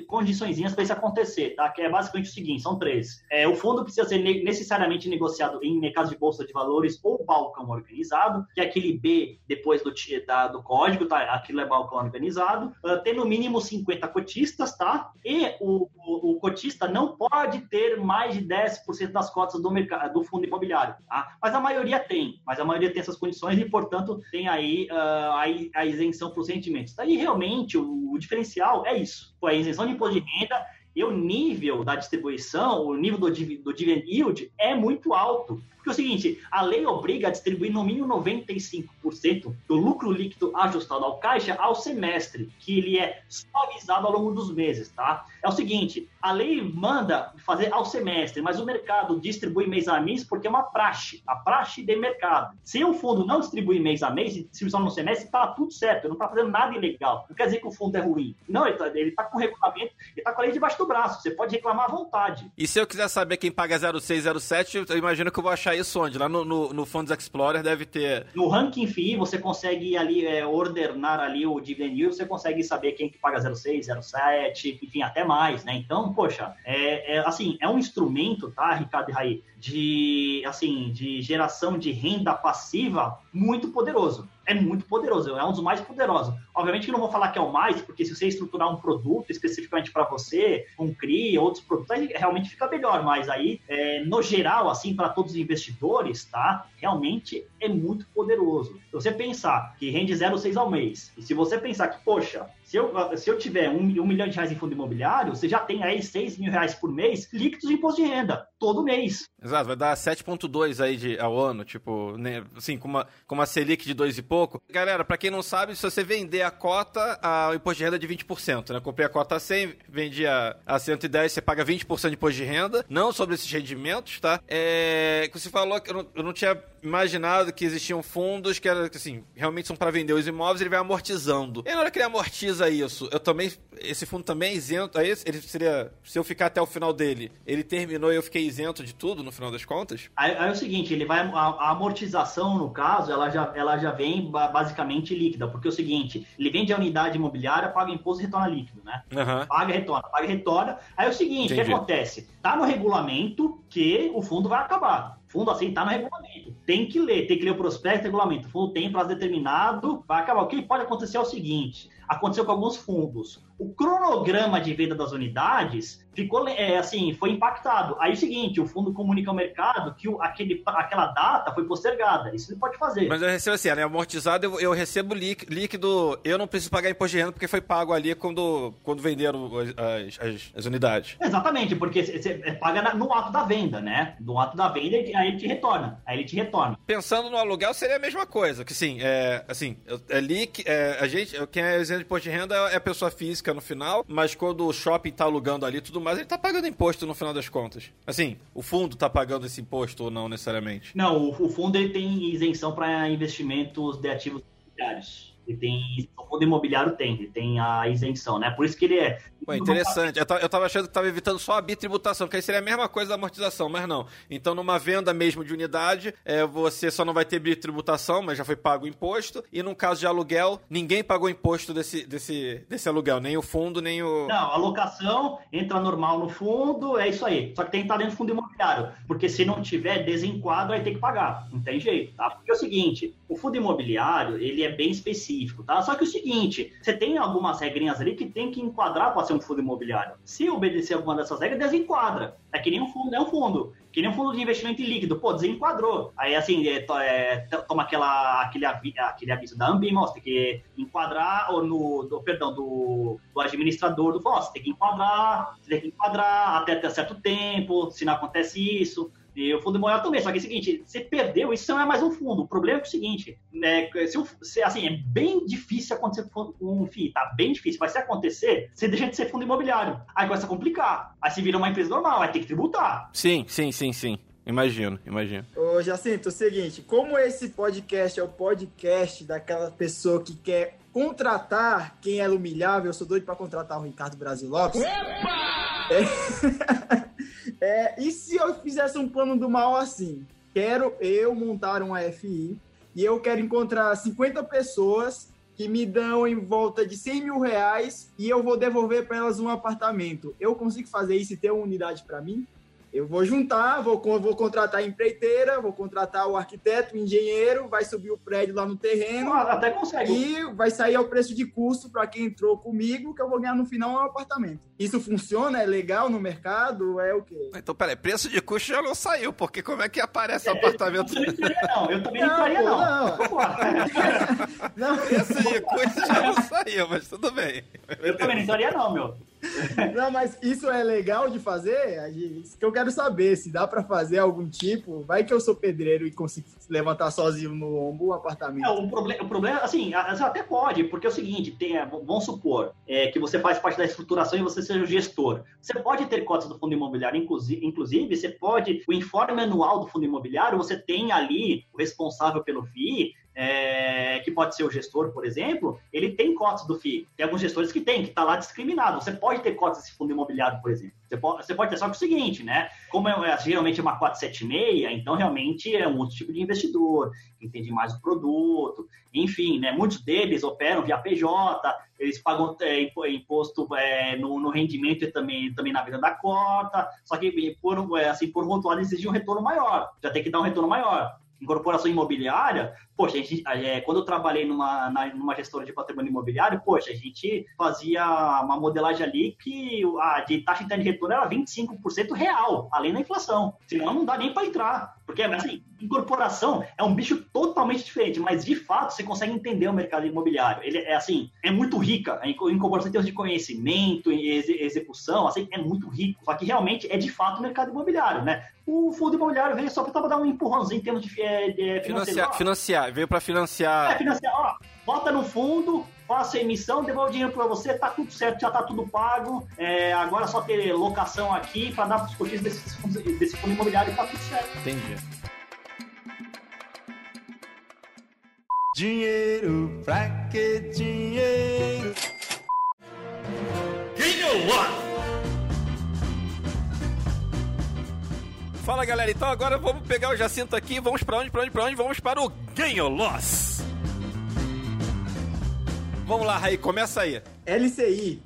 para isso acontecer, tá? Que é basicamente o seguinte, são três. É, o fundo precisa ser ne necessariamente negociado em mercado de bolsa de valores ou balcão organizado, que é aquele B depois do, da, do código, tá? Aquilo é balcão organizado. Uh, tem no mínimo 50 cotistas, tá? E o, o o, o, cotista não pode ter mais de 10% das cotas do, mercado, do fundo imobiliário. Tá? Mas a maioria tem, mas a maioria tem essas condições e, portanto, tem aí uh, a, isenção para os rendimentos. Daí, realmente, o, o diferencial é isso. Foi a isenção de imposto de renda e o nível da distribuição, o nível do, do dividend yield é muito alto. Porque é o seguinte, a lei obriga a distribuir no mínimo 95% do lucro líquido ajustado ao caixa ao semestre, que ele é suavizado ao longo dos meses, tá? É o seguinte, a lei manda fazer ao semestre, mas o mercado distribui mês a mês porque é uma praxe, a praxe de mercado. Se o fundo não distribui mês a mês e distribuição no semestre, tá tudo certo, não está fazendo nada ilegal. Não quer dizer que o fundo é ruim. Não, ele está tá com regulamento, ele está com a lei debaixo do braço, você pode reclamar à vontade. E se eu quiser saber quem paga 0607, eu imagino que eu vou achar isso onde? Lá no, no, no Fundos Explorer deve ter... No Ranking Fee, você consegue ali é, ordenar ali o dividend yield, você consegue saber quem que paga 06, 07, enfim, até mais, né? Então, poxa, é, é, assim, é um instrumento, tá, Ricardo e Raí, de, assim, de geração de renda passiva muito poderoso. É muito poderoso, é um dos mais poderosos. Obviamente que não vou falar que é o mais, porque se você estruturar um produto especificamente para você, um CRI, outros produtos, aí realmente fica melhor. Mas aí, é, no geral, assim, para todos os investidores, tá? Realmente é muito poderoso. Se você pensar que rende 0,6 ao mês, e se você pensar que, poxa, se eu, se eu tiver um, um, milhão de reais em fundo imobiliário, você já tem aí 6 mil reais por mês líquidos de imposto de renda, todo mês. Exato, vai dar 7,2 aí de, ao ano, tipo, né, assim, com uma, com uma Selic de 2 e pouco. Galera, para quem não sabe, se você vender a cota, a, o imposto de renda é de 20%, né? Comprei a cota a 100, vendi a, a 110, você paga 20% de imposto de renda, não sobre esses rendimentos, tá? É, você falou que eu não, eu não tinha imaginado que existiam fundos que era, assim, realmente são para vender os imóveis, ele vai amortizando. E na hora que ele amortiza isso, eu também, esse fundo também é isento, aí ele seria, se eu ficar até o final dele, ele terminou e eu fiquei isento de tudo no final das contas? Aí, aí é o seguinte, ele vai, a, a, amortização no caso, ela já, ela já vem basicamente líquida, porque é o seguinte, ele vende a unidade imobiliária, paga imposto e retorna líquido, né? Uhum. Paga, retorna, paga, retorna. Aí é o seguinte, o que acontece? Tá no regulamento que o fundo vai acabar fundo assim tá no regulamento. Tem que ler, tem que ler o prospecto regulamento. O fundo tem prazo determinado, vai acabar. O que pode acontecer é o seguinte: aconteceu com alguns fundos. O cronograma de venda das unidades ficou é, assim, foi impactado. Aí é o seguinte, o fundo comunica ao mercado que o, aquele, aquela data foi postergada. Isso ele pode fazer. Mas eu recebo assim, né? Amortizado, eu, eu recebo líquido, eu não preciso pagar imposto de renda porque foi pago ali quando, quando venderam as, as, as unidades. Exatamente, porque você paga no ato da venda, né? No ato da venda, aí ele te retorna. Aí ele te retorna. Pensando no aluguel, seria a mesma coisa, que sim, é, assim, é, líquido, é, a gente, quem é de imposto de renda é a pessoa física no final, mas quando o shopping tá alugando ali e tudo mais, ele tá pagando imposto no final das contas. Assim, o fundo tá pagando esse imposto ou não necessariamente? Não, o, o fundo ele tem isenção para investimentos de ativos imobiliários. Ele tem, o fundo imobiliário tem, ele tem a isenção, né? Por isso que ele é. Pô, interessante. Eu, eu tava achando que tava evitando só a bitributação, porque aí seria a mesma coisa da amortização, mas não. Então, numa venda mesmo de unidade, é, você só não vai ter bitributação, mas já foi pago o imposto. E num caso de aluguel, ninguém pagou imposto desse, desse, desse aluguel, nem o fundo, nem o. Não, a locação entra normal no fundo, é isso aí. Só que tem que estar dentro do fundo imobiliário. Porque se não tiver desenquadro, aí tem que pagar. Não tem jeito, tá? Porque é o seguinte: o fundo imobiliário, ele é bem específico específico, tá? Só que o seguinte, você tem algumas regrinhas ali que tem que enquadrar para ser um fundo imobiliário. Se obedecer alguma dessas regras, desenquadra. É que nem um fundo, é um fundo. Que nem um fundo de investimento líquido. Pô, desenquadrou. Aí, assim, é, é, toma aquela, aquele, aquele aviso da Ambim, ó, você tem que enquadrar, ou no, do, perdão, do, do administrador do você tem que enquadrar, você tem que enquadrar até, até certo tempo, se não acontece isso. E o fundo imobiliário também, só que é o seguinte, você perdeu, isso não é mais um fundo. O problema é, é o seguinte, né, se, se, assim, é bem difícil acontecer com um FII, tá bem difícil, mas se acontecer, você deixa de ser fundo imobiliário. Aí começa a complicar. Aí você vira uma empresa normal, vai ter que tributar. Sim, sim, sim, sim. Imagino, imagino. Ô, Jacinto, é o seguinte, como esse podcast é o podcast daquela pessoa que quer contratar quem é humilhável, eu sou doido para contratar o Ricardo Brasil Lopes. Opa! É... É, e se eu fizesse um plano do mal assim? Quero eu montar um AFI e eu quero encontrar 50 pessoas que me dão em volta de 100 mil reais e eu vou devolver para elas um apartamento. Eu consigo fazer isso e ter uma unidade para mim? Eu vou juntar, vou, vou contratar a empreiteira, vou contratar o arquiteto, o engenheiro, vai subir o prédio lá no terreno Ah, Até consegue. e vai sair ao preço de custo para quem entrou comigo, que eu vou ganhar no final um apartamento. Isso funciona? É legal no mercado? É o quê? Então, peraí, preço de custo já não saiu, porque como é que aparece o apartamento? Eu também não não. Eu também não Não, pô, não. não. Lá. Não, Preço de custo já não saiu, mas tudo bem. Eu também não entraria, não, meu. não, mas isso é legal de fazer? Isso que eu quero saber, se dá para fazer algum tipo. Vai que eu sou pedreiro e consigo levantar sozinho no ombro o apartamento. É, o, proble o problema, assim, a- a- até pode, porque é o seguinte, tem, é, vamos supor é, que você faz parte da estruturação e você seja o gestor. Você pode ter cotas do fundo imobiliário, inclusive, inclusive você pode, o informe anual do fundo imobiliário, você tem ali o responsável pelo FII, é, que pode ser o gestor, por exemplo, ele tem cotas do FII. Tem alguns gestores que tem, que está lá discriminado. Você pode ter cotas desse fundo imobiliário, por exemplo. Você pode, você pode ter só que o seguinte, né? Como é, é, geralmente é uma 476, então realmente é um outro tipo de investidor, que entende mais o produto, enfim, né? Muitos deles operam via PJ, eles pagam é, impo- imposto é, no, no rendimento e também, também na venda da cota, só que por, é, assim, por outro lado exige um retorno maior, já tem que dar um retorno maior. Incorporação imobiliária, poxa, a gente, é, quando eu trabalhei numa, na- numa gestora de patrimônio imobiliário, poxa, a gente fazia uma modelagem ali que a de taxa interna de retorno era 25% real, além da inflação. Senão não dá nem para entrar. Porque, assim, incorporação é um bicho totalmente diferente, mas de fato você consegue entender o mercado imobiliário. Ele é assim, é muito rica. A inco- incorporação em termos de conhecimento e exe- execução, assim, é muito rico. Só que realmente é de fato o mercado imobiliário, né? O fundo imobiliário veio só para dar um empurrãozinho em termos de, é, de financeiro. Financiar, Ó, financiar, veio pra é, financiar. financiar, ó, bota no fundo, faça a emissão, devolve o dinheiro para você, tá tudo certo, já tá tudo pago. É, agora é só ter locação aqui para dar para os cotistas desse, fundo- desse fundo imobiliário e tá tudo certo. Entendi. Dinheiro, pra que dinheiro? Fala galera, então agora vamos pegar o Jacinto aqui e vamos pra onde, pra onde, pra onde? Vamos para o Ganho Loss. Vamos lá, Raí, começa aí. LCI,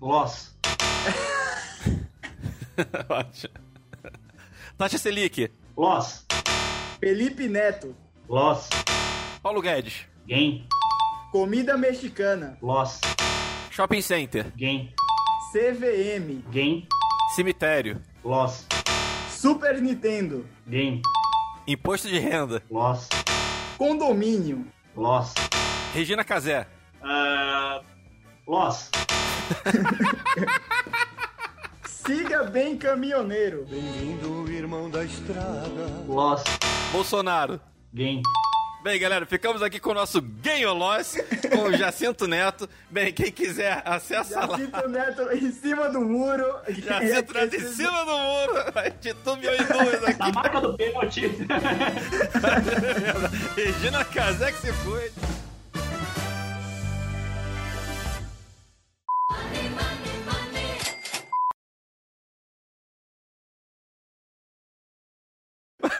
Loss. Ótimo. Taxa Selic, Loss. Felipe Neto, Loss. Paulo Guedes, Gain. comida mexicana, Loss. Shopping Center, Gain. CVM, Gain. cemitério, Loss. Super Nintendo, Gain. imposto de renda, Loss. condomínio, Loss. Regina Casé, Uh, loss. siga bem caminhoneiro, Bem-vindo, irmão da estrada. Loss. Bolsonaro. Gain. Bem, galera, ficamos aqui com o nosso Ganho Loss, com o Jacinto Neto. Bem, quem quiser, acessa lá. Jacinto Neto em cima do muro. Jacinto Neto em cima do muro. De tudo mil e duas aqui. Na marca do pênalti. Regina Casé que se foi.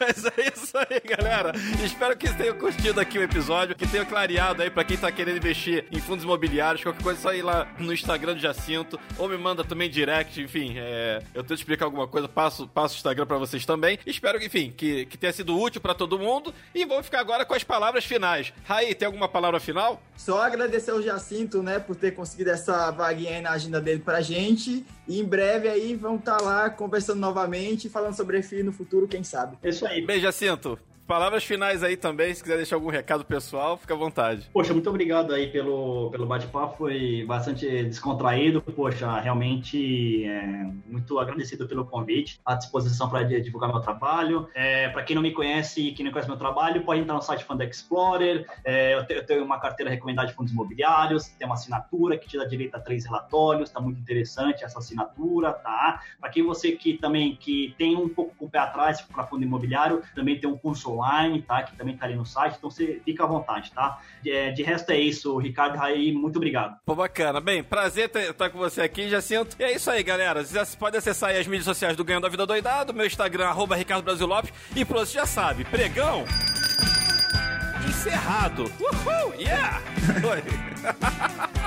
Mas é isso aí, galera. Espero que vocês tenham curtido aqui o episódio, que tenha clareado aí pra quem tá querendo investir em fundos imobiliários. Qualquer coisa, é só ir lá no Instagram do Jacinto, ou me manda também direct, enfim. é, eu tento explicar alguma coisa, passo, passo o Instagram pra vocês também. Espero enfim, que, que tenha sido útil pra todo mundo. E vamos ficar agora com as palavras finais. Raí, tem alguma palavra final? Só agradecer ao Jacinto, né, por ter conseguido essa vaguinha aí na agenda dele pra gente. E em breve aí vamos estar lá conversando novamente, falando sobre EFI no futuro, quem sabe. É isso aí. Bem, Jacinto, palavras finais aí também. Se quiser deixar algum recado pessoal, fica à vontade. Poxa, muito obrigado aí pelo, pelo bate-papo, foi bastante descontraído. Poxa, realmente é, muito agradecido pelo convite, à disposição para divulgar meu trabalho. É, para quem não me conhece e quem não conhece meu trabalho, pode entrar no site Fund Explorer. É, eu, te- eu tenho uma carteira recomendada de fundos imobiliários, tem uma assinatura que te dá direito a três relatórios, tá muito interessante essa assinatura, tá? Para quem você que também que tem um pouco com o pé atrás para fundo imobiliário, também tem um curso online, tá? Que também tá ali no site, então você fica à vontade, tá? De, de resto é isso, Ricardo Raí, muito obrigado. Pô, bacana. Bem, prazer estar com você aqui, Jacinto. E é isso aí, galera. Vocês podem acessar aí as mídias sociais do Ganho da Vida Doidado, meu Instagram, arroba Ricardo Brasil Lopes. E pronto, você já sabe, pregão encerrado. Uhul, yeah! Oi.